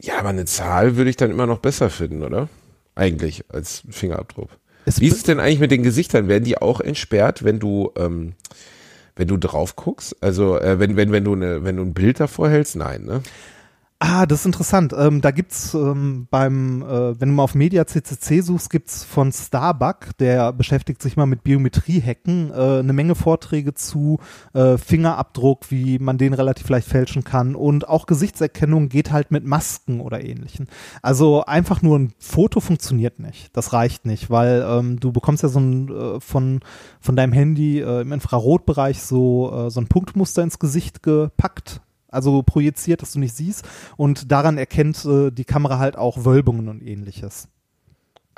Ja, aber eine Zahl würde ich dann immer noch besser finden, oder? Eigentlich als Fingerabdruck. Es Wie ist es denn eigentlich mit den Gesichtern? Werden die auch entsperrt, wenn du, ähm, wenn du drauf guckst? Also äh, wenn, wenn, wenn du eine, wenn du ein Bild davor hältst? Nein, ne? Ah, das ist interessant. Ähm, da gibt's ähm, beim, äh, wenn du mal auf Media CCC suchst, gibt's von Starbuck, der beschäftigt sich mal mit Biometrie-Hacken, äh, eine Menge Vorträge zu äh, Fingerabdruck, wie man den relativ leicht fälschen kann und auch Gesichtserkennung geht halt mit Masken oder ähnlichen. Also einfach nur ein Foto funktioniert nicht. Das reicht nicht, weil ähm, du bekommst ja so ein äh, von von deinem Handy äh, im Infrarotbereich so äh, so ein Punktmuster ins Gesicht gepackt also projiziert, dass du nicht siehst. Und daran erkennt äh, die Kamera halt auch Wölbungen und ähnliches.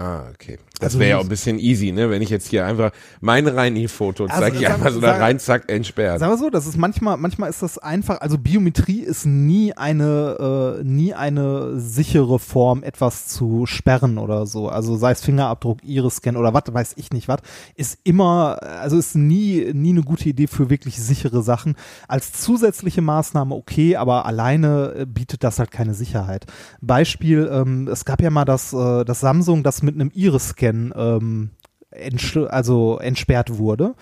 Ah, okay. Das wäre ja auch ein bisschen easy, ne? Wenn ich jetzt hier einfach mein Reini-Foto Also, zeige ich sag- einfach so da rein, zack, entsperrt. Sagen wir so, das ist manchmal, manchmal ist das einfach, also Biometrie ist nie eine, äh, nie eine sichere Form, etwas zu sperren oder so. Also sei es Fingerabdruck, Iris-Scan oder was, weiß ich nicht was, ist immer, also ist nie, nie eine gute Idee für wirklich sichere Sachen. Als zusätzliche Maßnahme okay, aber alleine äh, bietet das halt keine Sicherheit. Beispiel, ähm, es gab ja mal das, äh, das Samsung, das mit einem Iris-Scan ähm, also entsperrt wurde.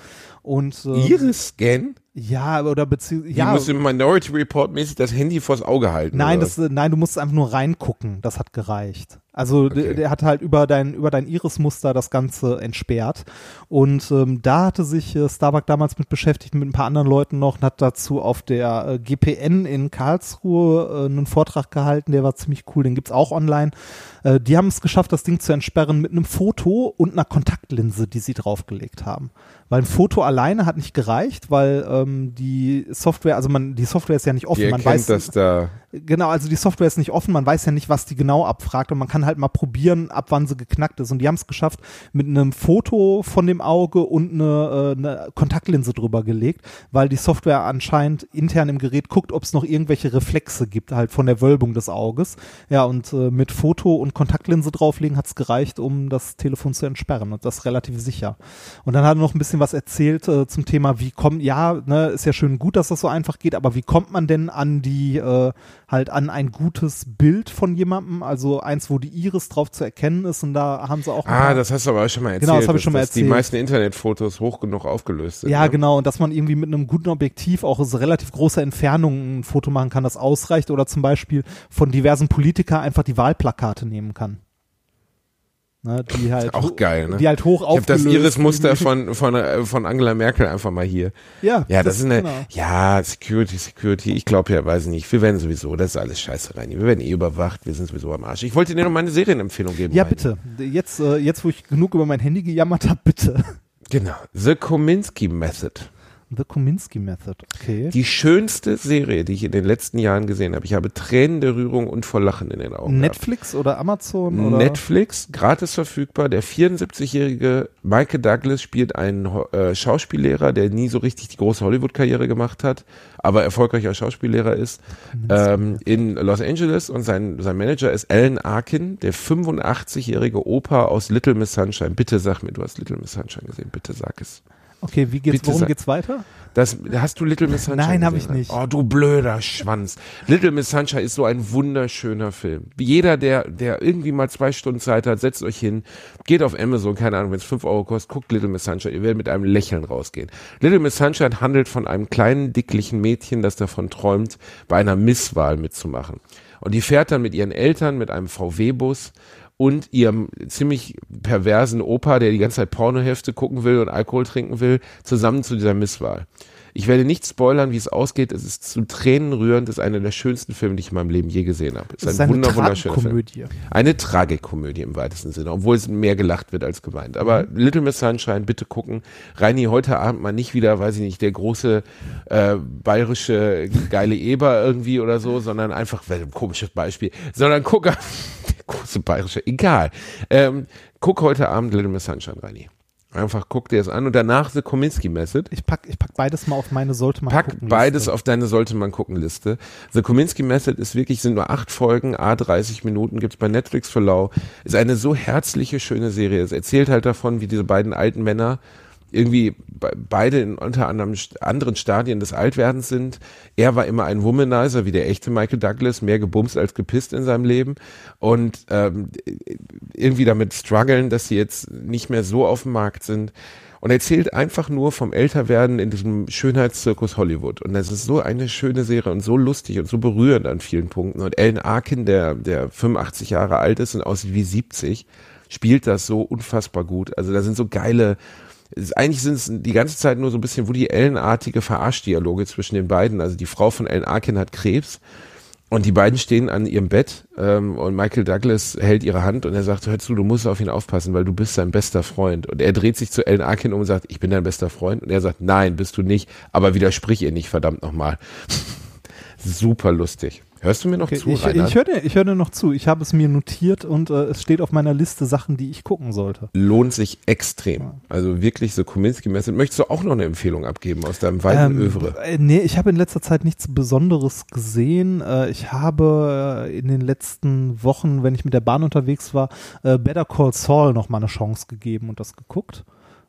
Und ähm, Iris-Scan? Ja, oder beziehungsweise Ja, ja, musst du im Minority Report mäßig das Handy vors Auge halten. nein, das, nein, du musst einfach nur reingucken. Das hat gereicht. Also der, Okay. der hat halt über dein über dein Irismuster das Ganze entsperrt und ähm, da hatte sich äh, Starbuck damals mit beschäftigt mit ein paar anderen Leuten noch und hat dazu auf der äh, GPN in Karlsruhe äh, einen Vortrag gehalten. Der war ziemlich cool. Den gibt's auch online. Äh, die haben es geschafft, das Ding zu entsperren mit einem Foto und einer Kontaktlinse, die sie draufgelegt haben. Weil ein Foto alleine hat nicht gereicht, weil ähm, die Software, also man, die Software ist ja nicht offen. Die man erkennt, weiß, dass da Genau, also die Software ist nicht offen, man weiß ja nicht, was die genau abfragt und man kann halt mal probieren, ab wann sie geknackt ist. Und die haben es geschafft, mit einem Foto von dem Auge und eine, äh, eine Kontaktlinse drüber gelegt, weil die Software anscheinend intern im Gerät guckt, ob es noch irgendwelche Reflexe gibt, halt von der Wölbung des Auges. Ja, und äh, mit Foto und Kontaktlinse drauflegen hat es gereicht, um das Telefon zu entsperren und das relativ sicher. Und dann hat er noch ein bisschen was erzählt äh, zum Thema, wie kommt, ja, ne, ist ja schön gut, dass das so einfach geht, aber wie kommt man denn an die, äh, halt an ein gutes Bild von jemandem, also eins, wo die Iris drauf zu erkennen ist und da haben sie auch Ah, das hast du aber auch schon mal erzählt. Genau, das hab ich schon mal dass Die erzählt. meisten Internetfotos hoch genug aufgelöst sind. ja, ne? genau, und dass man irgendwie mit einem guten Objektiv auch aus relativ großer Entfernung ein Foto machen kann, das ausreicht oder zum Beispiel von diversen Politikern einfach die Wahlplakate nehmen kann. Ne, die halt Auch geil, ne? Die halt hoch Ich habe das Iris-Muster von, von, äh, von Angela Merkel einfach mal hier. Ja, Ja, das, ist eine, genau. ja, Security, Security. Ich glaube ja, weiß nicht. Wir werden sowieso, das ist alles scheiße rein. Wir werden eh überwacht. Wir sind sowieso am Arsch. Ich wollte dir noch meine Serienempfehlung geben. Ja, Reini. bitte. Jetzt, äh, jetzt, wo ich genug über mein Handy gejammert habe, bitte. Genau. The Kominsky Method. The Kominsky Method. Okay. Die schönste Serie, die ich in den letzten Jahren gesehen habe. Ich habe Tränen der Rührung und vor Lachen in den Augen. gehabt. Netflix oder Amazon oder? Netflix, gratis verfügbar. Der 74-jährige Michael Douglas spielt einen äh, Schauspiellehrer, der nie so richtig die große Hollywood-Karriere gemacht hat, aber erfolgreicher Schauspiellehrer ist, ähm, in Los Angeles. Und sein, sein Manager ist Alan Arkin, der 85-jährige Opa aus Little Miss Sunshine. Bitte sag mir, du hast Little Miss Sunshine gesehen. Bitte sag es. Okay, wie geht's, Bitte worum geht's weiter? Das, hast du Little Miss Sunshine Nein, hab gesehen? ich nicht. Oh, du blöder Schwanz. Little Miss Sunshine ist so ein wunderschöner Film. Jeder, der, der irgendwie mal zwei Stunden Zeit hat, setzt euch hin, geht auf Amazon, keine Ahnung, wenn es fünf Euro kostet, guckt Little Miss Sunshine. Ihr werdet mit einem Lächeln rausgehen. Little Miss Sunshine handelt von einem kleinen, dicklichen Mädchen, das davon träumt, bei einer Misswahl mitzumachen. Und die fährt dann mit ihren Eltern mit einem VW-Bus und ihrem ziemlich perversen Opa, der die ganze Zeit Pornohefte gucken will und Alkohol trinken will, zusammen zu dieser Misswahl. Ich werde nicht spoilern, wie es ausgeht. Es ist zu Tränen rührend. Es ist einer der schönsten Filme, die ich in meinem Leben je gesehen habe. Es ist ist ein eine wunder, wunderschöner Film. Eine Tragikomödie im weitesten Sinne, obwohl es mehr gelacht wird als gemeint. Aber Mhm. Little Miss Sunshine, bitte gucken. Reini, heute Abend mal nicht wieder, weiß ich nicht, der große äh, bayerische geile Eber irgendwie oder so, sondern einfach, weil, komisches Beispiel, sondern guck, große bayerische, egal. Ähm, guck heute Abend Little Miss Sunshine, Reini. Einfach guck dir es an und danach The Kominsky Method. Ich pack, ich pack beides mal auf meine sollte man Pack gucken. beides Liste. auf deine sollte man gucken Liste. The Kominsky Method ist wirklich, sind nur acht Folgen, a 30 Minuten, gibt's bei Netflix für lau. Ist eine so herzliche, schöne Serie. Es erzählt halt davon, wie diese beiden alten Männer irgendwie be beide in unter anderem anderen Stadien des Altwerdens sind. Er war immer ein Womanizer, wie der echte Michael Douglas, mehr gebumst als gepisst in seinem Leben und ähm, irgendwie damit strugglen, dass sie jetzt nicht mehr so auf dem Markt sind. Und erzählt einfach nur vom Älterwerden in diesem Schönheitszirkus Hollywood. Und das ist so eine schöne Serie und so lustig und so berührend an vielen Punkten. Und Alan Arkin, der, der 85 Jahre alt ist und aussieht wie 70, spielt das so unfassbar gut. Also da sind so geile, eigentlich sind es die ganze Zeit nur so ein bisschen Woody Allen-artige Verarschdialoge zwischen den beiden. Also die Frau von Alan Arkin hat Krebs und die beiden stehen an ihrem Bett ähm, und Michael Douglas hält ihre Hand und er sagt, hör zu, du musst auf ihn aufpassen, weil du bist sein bester Freund. Und er dreht sich zu Alan Arkin um und sagt, ich bin dein bester Freund. Und er sagt, nein, bist du nicht, aber widersprich ihr nicht, verdammt nochmal. Super lustig. Hörst du mir noch Okay, zu, ich, ich höre dir, ich hör dir noch zu. Ich habe es mir notiert und äh, es steht auf meiner Liste Sachen, die ich gucken sollte. Lohnt sich extrem. Also wirklich so Kominsky-mäßig. Möchtest du auch noch eine Empfehlung abgeben aus deinem weiten Ähm, Övre? äh, nee, ich habe in letzter Zeit nichts Besonderes gesehen. Äh, ich habe äh, in den letzten Wochen, wenn ich mit der Bahn unterwegs war, äh, Better Call Saul noch mal eine Chance gegeben und das geguckt.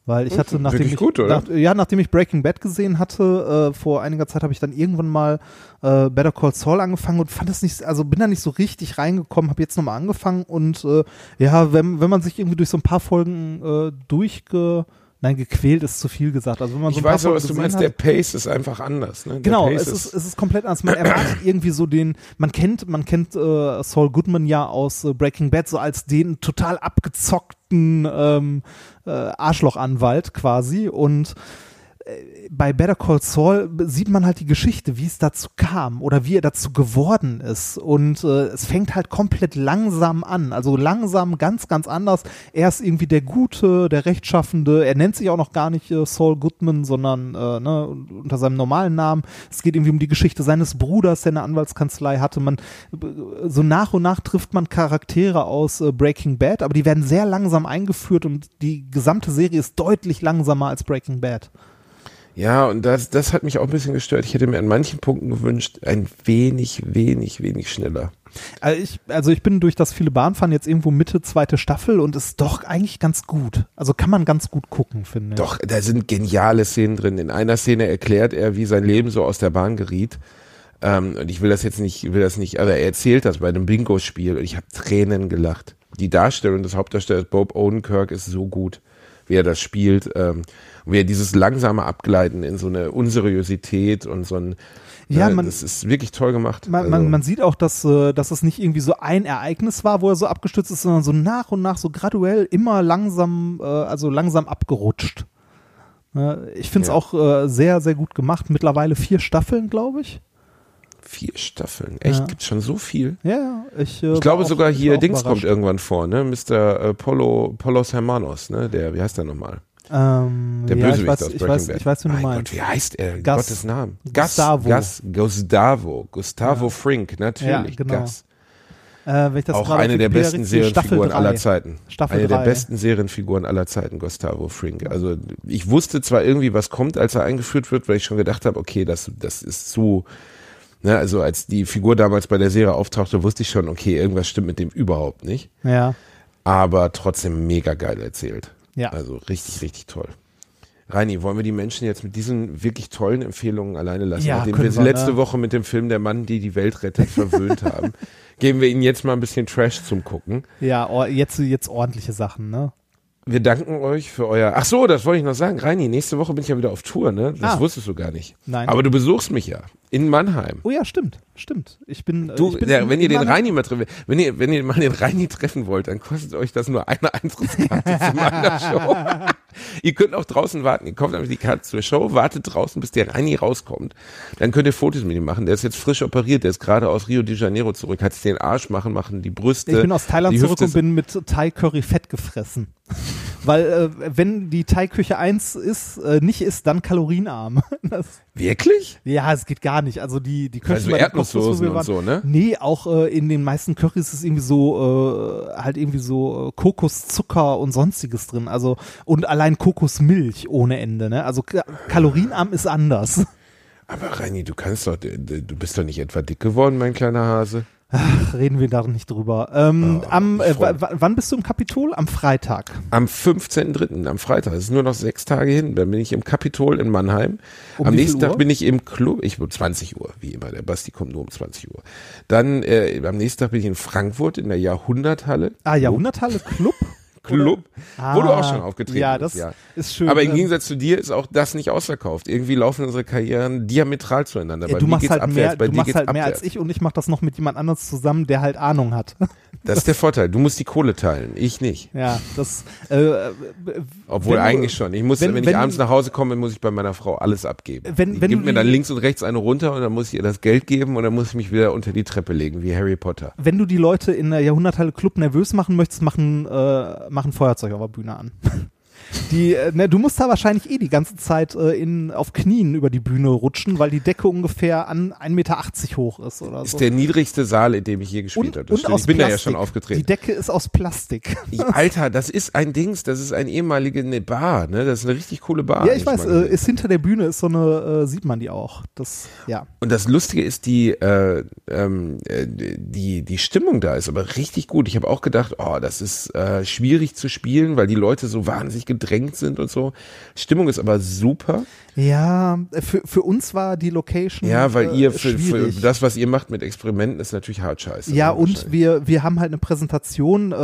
Weil ich hatte, nachdem wirklich ich, gut? Nach, ja, nachdem ich Breaking Bad gesehen hatte, äh, vor einiger Zeit habe ich dann irgendwann mal äh, Better Call Saul angefangen und fand das nicht, also bin da nicht so richtig reingekommen, habe jetzt nochmal angefangen und äh, ja, wenn, wenn man sich irgendwie durch so ein paar Folgen äh, durchge, nein, gequält ist zu viel gesagt. Also wenn man so Ich weiß aber, was du meinst. hat, Der Pace ist einfach anders. Ne? Der Genau, Pace es ist, es ist komplett anders. Man erwartet irgendwie so den, man kennt, man kennt äh, Saul Goodman ja aus äh, Breaking Bad so als den total abgezockten ähm, äh, Arschlochanwalt quasi und bei Better Call Saul sieht man halt die Geschichte, wie es dazu kam oder wie er dazu geworden ist. Und äh, es fängt halt komplett langsam an. Also langsam, ganz, ganz anders. Er ist irgendwie der Gute, der Rechtschaffende. Er nennt sich auch noch gar nicht äh, Saul Goodman, sondern äh, ne, unter seinem normalen Namen. Es geht irgendwie um die Geschichte seines Bruders, der eine Anwaltskanzlei hatte. Man so nach und nach trifft man Charaktere aus äh, Breaking Bad, aber die werden sehr langsam eingeführt und die gesamte Serie ist deutlich langsamer als Breaking Bad. Ja, und das, das hat mich auch ein bisschen gestört. Ich hätte mir an manchen Punkten gewünscht, ein wenig, wenig, wenig schneller. Also ich, also ich bin durch das viele Bahnfahren jetzt irgendwo Mitte zweite Staffel und ist doch eigentlich ganz gut. Also kann man ganz gut gucken, finde ich. Doch, da sind geniale Szenen drin. In einer Szene erklärt er, wie sein Leben so aus der Bahn geriet. Ähm, und ich will das jetzt nicht, will das nicht, aber er erzählt das bei einem Bingo-Spiel und ich habe Tränen gelacht. Die Darstellung des Hauptdarstellers Bob Odenkirk ist so gut, wie er das spielt, ähm, er dieses langsame Abgleiten in so eine Unseriosität und so ein, Ja, äh, man- das ist wirklich toll gemacht. Man, Also- man, man sieht auch, dass, äh, dass es nicht irgendwie so ein Ereignis war, wo er so abgestürzt ist, sondern so nach und nach so graduell immer langsam, äh, also langsam abgerutscht. Äh, ich finde es Ja. auch sehr, sehr gut gemacht. Mittlerweile vier Staffeln, glaube ich. Vier Staffeln. Echt? Ja. Gibt's schon so viel? Ja. Ich, äh, Ich glaube auch- sogar hier Dings kommt überrascht. irgendwann vor, ne? Mr. Polo, Polos Hermanos, ne? Der, wie heißt der nochmal? Ähm, Der ja, Bösewicht ich weiß, aus ich Breaking weiß, Bad. ich weiß, wie du mein meinst. Gott, wie heißt er? Gus- Gottes Namen. Gustavo. Gus, Gustavo. Gustavo Frink, natürlich. Ja, genau. Gus. Äh, ich Auch eine der besten Serienfiguren aller. Zeiten. Staffel eine der drei. besten Serienfiguren aller Zeiten, Gustavo Frink. Also ich wusste zwar irgendwie, was kommt, als er eingeführt wird, weil ich schon gedacht habe, okay, das, das ist zu, ne, also als die Figur damals bei der Serie auftauchte, wusste ich schon, okay, irgendwas stimmt mit dem überhaupt nicht. Ja, aber trotzdem mega geil erzählt. Ja. Also richtig, richtig toll. Reini, wollen wir die Menschen jetzt mit diesen wirklich tollen Empfehlungen alleine lassen, Ja, nachdem wir sie letzte ne? Woche mit dem Film Der Mann, die die Welt rettet, verwöhnt haben? Geben wir ihnen jetzt mal ein bisschen Trash zum Gucken. ja, or- jetzt, jetzt ordentliche Sachen, ne? Wir danken euch für euer. Ach so, das wollte ich noch sagen. Reini, nächste Woche bin ich ja wieder auf Tour, ne? Das Ah. wusstest du gar nicht. Nein. Aber du besuchst mich ja in Mannheim. Oh ja, stimmt, stimmt. Ich bin, äh, Du, ich bin ja, wenn ihr den Reini mal treffen, wenn ihr, wenn ihr mal den Reini treffen wollt, dann kostet euch das nur eine Eintrittskarte zu meiner Show. ihr könnt auch draußen warten. Ihr kauft einfach die Karte zur Show, wartet draußen, bis der Reini rauskommt. Dann könnt ihr Fotos mit ihm machen. Der ist jetzt frisch operiert. Der ist gerade aus Rio de Janeiro zurück. Hat sich den Arsch machen, machen die Brüste. Ich bin aus Thailand zurück und bin mit Thai Curry fett gefressen. Weil äh, wenn die Thai Küche eins ist, äh, nicht ist, dann kalorienarm. Das, Wirklich? ja, es geht gar nicht. Also die die Köche Also Erdnusssoßen und waren- so, ne? Nee, auch äh, in den meisten Currys ist es irgendwie so äh, halt irgendwie so äh, Kokoszucker und sonstiges drin. Also und allein Kokosmilch ohne Ende, ne? Also ka- kalorienarm ist anders. Aber Reini, du kannst doch, du bist doch nicht etwa dick geworden, mein kleiner Hase. Ach, reden wir da nicht drüber. Ähm, Oh, am, äh, wann bist du im Kapitol? Am Freitag. Am 15.3., am Freitag, es ist nur noch sechs Tage hin, dann bin ich im Kapitol in Mannheim. Um am nächsten Tag bin ich im Club, ich bin 20 Uhr, wie immer, der Basti kommt nur um 20 Uhr. Dann äh, am nächsten Tag bin ich in Frankfurt in der Jahrhunderthalle. Ah, Jahrhunderthalle Club? Club, Ah, wo du auch schon aufgetreten ja, bist. das Ja, ist schön. Aber im Ähm, Gegensatz zu dir ist auch das nicht ausverkauft. Irgendwie laufen unsere Karrieren diametral zueinander. ja, Bei du mir machst geht's halt abwärts, mehr, bei du dir machst geht's halt mehr abwärts. als ich und ich mache das noch mit jemand anderes zusammen, der halt Ahnung hat. Das ist der Vorteil. Du musst die Kohle teilen, ich nicht. ja, das äh, Obwohl Wenn eigentlich schon. Ich muss, wenn- wenn, wenn- ich abends nach Hause komme, muss ich bei meiner Frau alles abgeben. Wenn- die wenn gibt mir dann links und rechts eine runter und dann muss ich ihr das Geld geben und dann muss ich mich wieder unter die Treppe legen, wie Harry Potter. wenn du die Leute in der Jahrhunderthalle Club nervös machen möchtest, machen, äh, machen Feuerzeug auf der Bühne an. Die, äh, ne, du musst da wahrscheinlich eh die ganze Zeit äh, in, auf Knien über die Bühne rutschen, weil die Decke ungefähr an 1,80 Meter hoch ist oder Ist so. der niedrigste Saal, in dem ich je gespielt habe. Ich bin Plastik. da ja schon Die aufgetreten. Decke ist aus Plastik. Alter, das ist ein Dings, das ist eine ehemalige eine Bar, ne? Das ist eine richtig coole Bar. ja, ich weiß, äh, ist hinter der Bühne ist so eine, äh, sieht man die auch. Das, ja. Und das Lustige ist, die, äh, ähm, äh, die, die Stimmung da ist aber richtig gut. Ich habe auch gedacht, oh, das ist schwierig zu spielen, weil die Leute so wahnsinnig gedrängt sind und so. Stimmung ist aber super. Ja, für, für uns war die Location. Ja, weil äh, ihr für, für das, was ihr macht mit Experimenten, ist natürlich hart scheiße. Ja, ne, und wir, wir haben halt eine Präsentation, äh,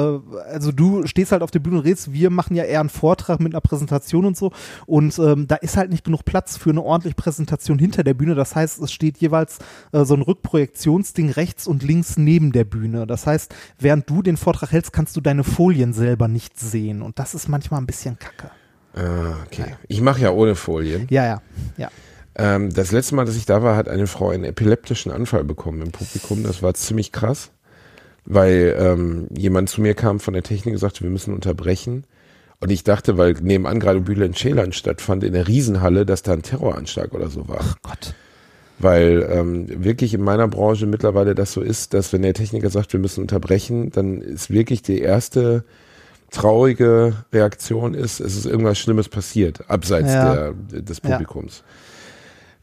also du stehst halt auf der Bühne und redest, wir machen ja eher einen Vortrag mit einer Präsentation und so und ähm, da ist halt nicht genug Platz für eine ordentliche Präsentation hinter der Bühne, das heißt, es steht jeweils äh, so ein Rückprojektionsding rechts und links neben der Bühne, das heißt, während du den Vortrag hältst, kannst du deine Folien selber nicht sehen und das ist manchmal ein bisschen kacke. Ah, okay. Ich mache ja ohne Folien. Ja, ja, ja. Ähm, das letzte Mal, dass ich da war, hat eine Frau einen epileptischen Anfall bekommen im Publikum. Das war ziemlich krass, weil ähm, jemand zu mir kam von der Technik und sagte, wir müssen unterbrechen. Und ich dachte, weil nebenan gerade Bülent Ceylan stattfand in der Riesenhalle, dass da ein Terroranschlag oder so war. Gott. Weil ähm, wirklich in meiner Branche mittlerweile das so ist, dass wenn der Techniker sagt, wir müssen unterbrechen, dann ist wirklich die erste traurige Reaktion ist, es ist irgendwas Schlimmes passiert, abseits Ja. der, des Ja. Publikums.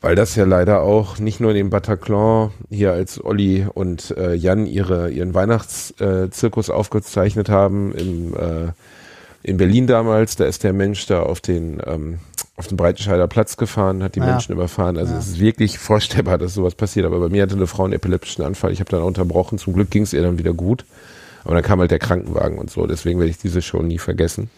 Weil das ja leider auch nicht nur in dem Bataclan hier als Olli und äh, Jan ihre, ihren Weihnachtszirkus aufgezeichnet haben im, äh, in Berlin damals, da ist der Mensch da auf den, ähm, auf den Breitenscheider Platz gefahren, hat die Ja. Menschen überfahren. Also Ja. es ist wirklich vorstellbar, dass sowas passiert. Aber bei mir hatte eine Frau einen epileptischen Anfall. Ich habe dann unterbrochen. Zum Glück ging es ihr dann wieder gut. Aber dann kam halt der Krankenwagen und so. Deswegen werde ich diese Show nie vergessen.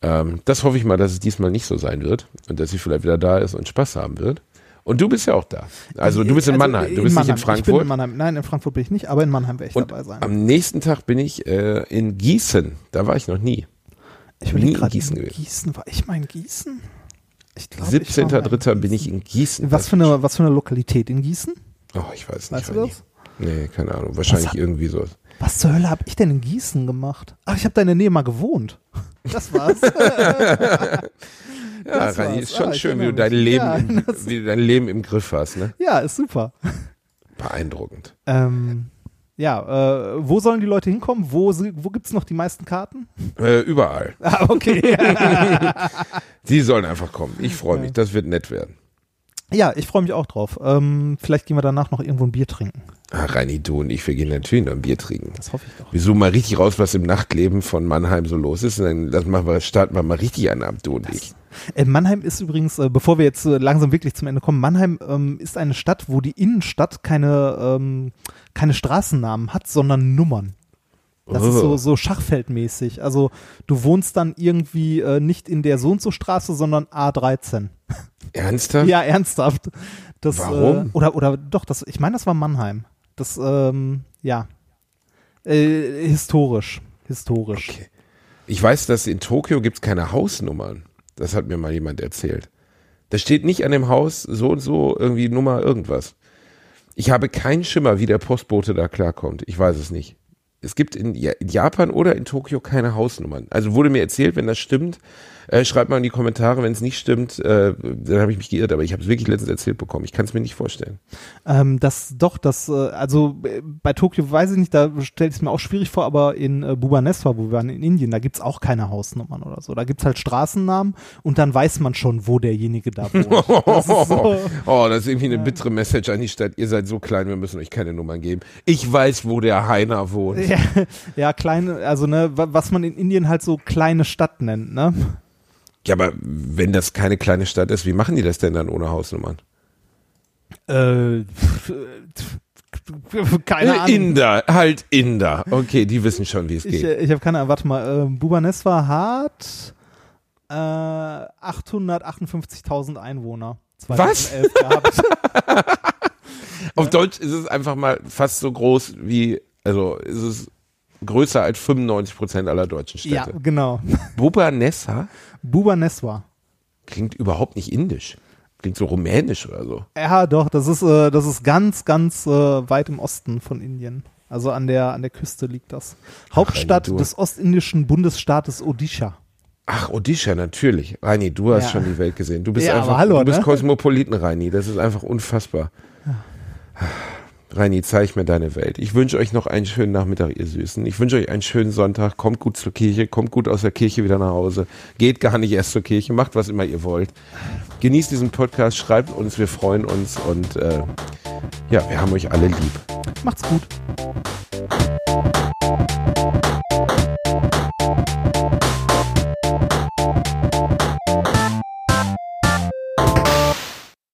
Ähm, das hoffe ich mal, dass es diesmal nicht so sein wird und dass sie vielleicht wieder da ist und Spaß haben wird. Und du bist ja auch da. Also du bist in Also, Mannheim, du bist nicht in Ich bin Frankfurt. in Mannheim. Nein, in Frankfurt bin ich nicht, aber in Mannheim werde ich Und dabei sein. am nächsten Tag bin ich äh, in Gießen. Da war ich noch nie. Ich nie überlege in Gießen gewesen. Gießen, war ich mal in Gießen? Ich in 17.3. bin ich in Gießen. Was für, eine, was für eine Lokalität in Gießen? Oh, ich weiß nicht. Weißt du war nie. das? Nee, keine Ahnung. Wahrscheinlich irgendwie so. Was zur Hölle habe ich denn in Gießen gemacht? Ach, ich habe da in der Nähe mal gewohnt. Das war's. Ja, Das Rani, ist schon Ah, schön, wie du dein. Leben, Ja, im, wie du dein Leben im Griff hast, ne? ja, ist super. Beeindruckend. Ähm, ja, äh, wo sollen die Leute hinkommen? Wo, wo gibt's noch die meisten Karten? Äh, überall. Ah, okay. Die sollen einfach kommen. Ich freue mich. Das wird nett werden. Ja, ich freue mich auch drauf. Ähm, vielleicht gehen wir danach noch irgendwo ein Bier trinken. Ah, Reini, du und ich, wir gehen natürlich noch ein Bier trinken. Das hoffe ich doch. Wir suchen mal richtig raus, was im Nachtleben von Mannheim so los ist. Und dann das machen wir, starten wir mal richtig einen ab, du und ich. Äh, Mannheim ist übrigens, äh, bevor wir jetzt äh, langsam wirklich zum Ende kommen, Mannheim ähm, ist eine Stadt, wo die Innenstadt keine, ähm, keine Straßennamen hat, sondern Nummern. Das ist so, so Schachfeldmäßig. Also du wohnst dann irgendwie äh, nicht in der so und so Straße, sondern A13. Ernsthaft? Ja, ernsthaft. Das, Warum? Äh, oder, oder doch, das, ich meine, das war Mannheim. Das, ähm, ja. Äh, historisch. Historisch. Okay. Ich weiß, dass in Tokio gibt's keine Hausnummern. Das hat mir mal jemand erzählt. Da steht nicht an dem Haus so und so irgendwie Nummer irgendwas. Ich habe keinen Schimmer, wie der Postbote da klarkommt. Ich weiß es nicht. Es gibt in Ja- in Japan oder in Tokio keine Hausnummern. Also wurde mir erzählt, wenn das stimmt, Äh, schreibt mal in die Kommentare, wenn es nicht stimmt, äh, dann habe ich mich geirrt, aber ich habe es wirklich letztens erzählt bekommen. Ich kann es mir nicht vorstellen. Ähm, das doch, das, äh, also äh, bei Tokio weiß ich nicht, da stelle ich es mir auch schwierig vor, aber in äh, Bhubaneswar, wo wir waren in Indien, da gibt's auch keine Hausnummern oder so. Da gibt's halt Straßennamen und dann weiß man schon, wo derjenige da wohnt. Das ist so, oh, das ist irgendwie eine bittere Message an die Stadt. Ihr seid so klein, wir müssen euch keine Nummern geben. Ich weiß, wo der Heiner wohnt. ja, ja, kleine, also ne, wa- was man in Indien halt so kleine Stadt nennt, ne? Ja, aber wenn das keine kleine Stadt ist, wie machen die das denn dann ohne Hausnummern? Äh, keine Ahnung. Inder, halt Inder. Okay, die wissen schon, wie es Ich, geht. äh, ich habe keine Ahnung, warte mal, äh, Bhubaneswar hat äh, 858.000 Einwohner. Was? 2011 gehabt. Auf Deutsch ist es einfach mal fast so groß wie, also ist es größer als 95 Prozent aller deutschen ja, Städte. genau. Bhubaneswar Bhubaneswar. klingt überhaupt nicht indisch. Klingt so rumänisch oder so. Ja, doch, das ist, äh, das ist ganz, ganz äh, weit im Osten von Indien. Also an der, an der Küste liegt das. Hauptstadt du. des ostindischen Bundesstaates Odisha. Ach, Odisha, natürlich. Reini, du hast Ja. schon die Welt gesehen. Du bist Ja, einfach, hallo, du bist ne? Kosmopoliten, Reini. Das ist einfach unfassbar. Reini, zeig mir deine Welt. Ich wünsche euch noch einen schönen Nachmittag, ihr Süßen. Ich wünsche euch einen schönen Sonntag. Kommt gut zur Kirche, kommt gut aus der Kirche wieder nach Hause. Geht gar nicht erst zur Kirche, macht was immer ihr wollt. Genießt diesen Podcast, schreibt uns, wir freuen uns und äh, ja, wir haben euch alle lieb. Macht's gut.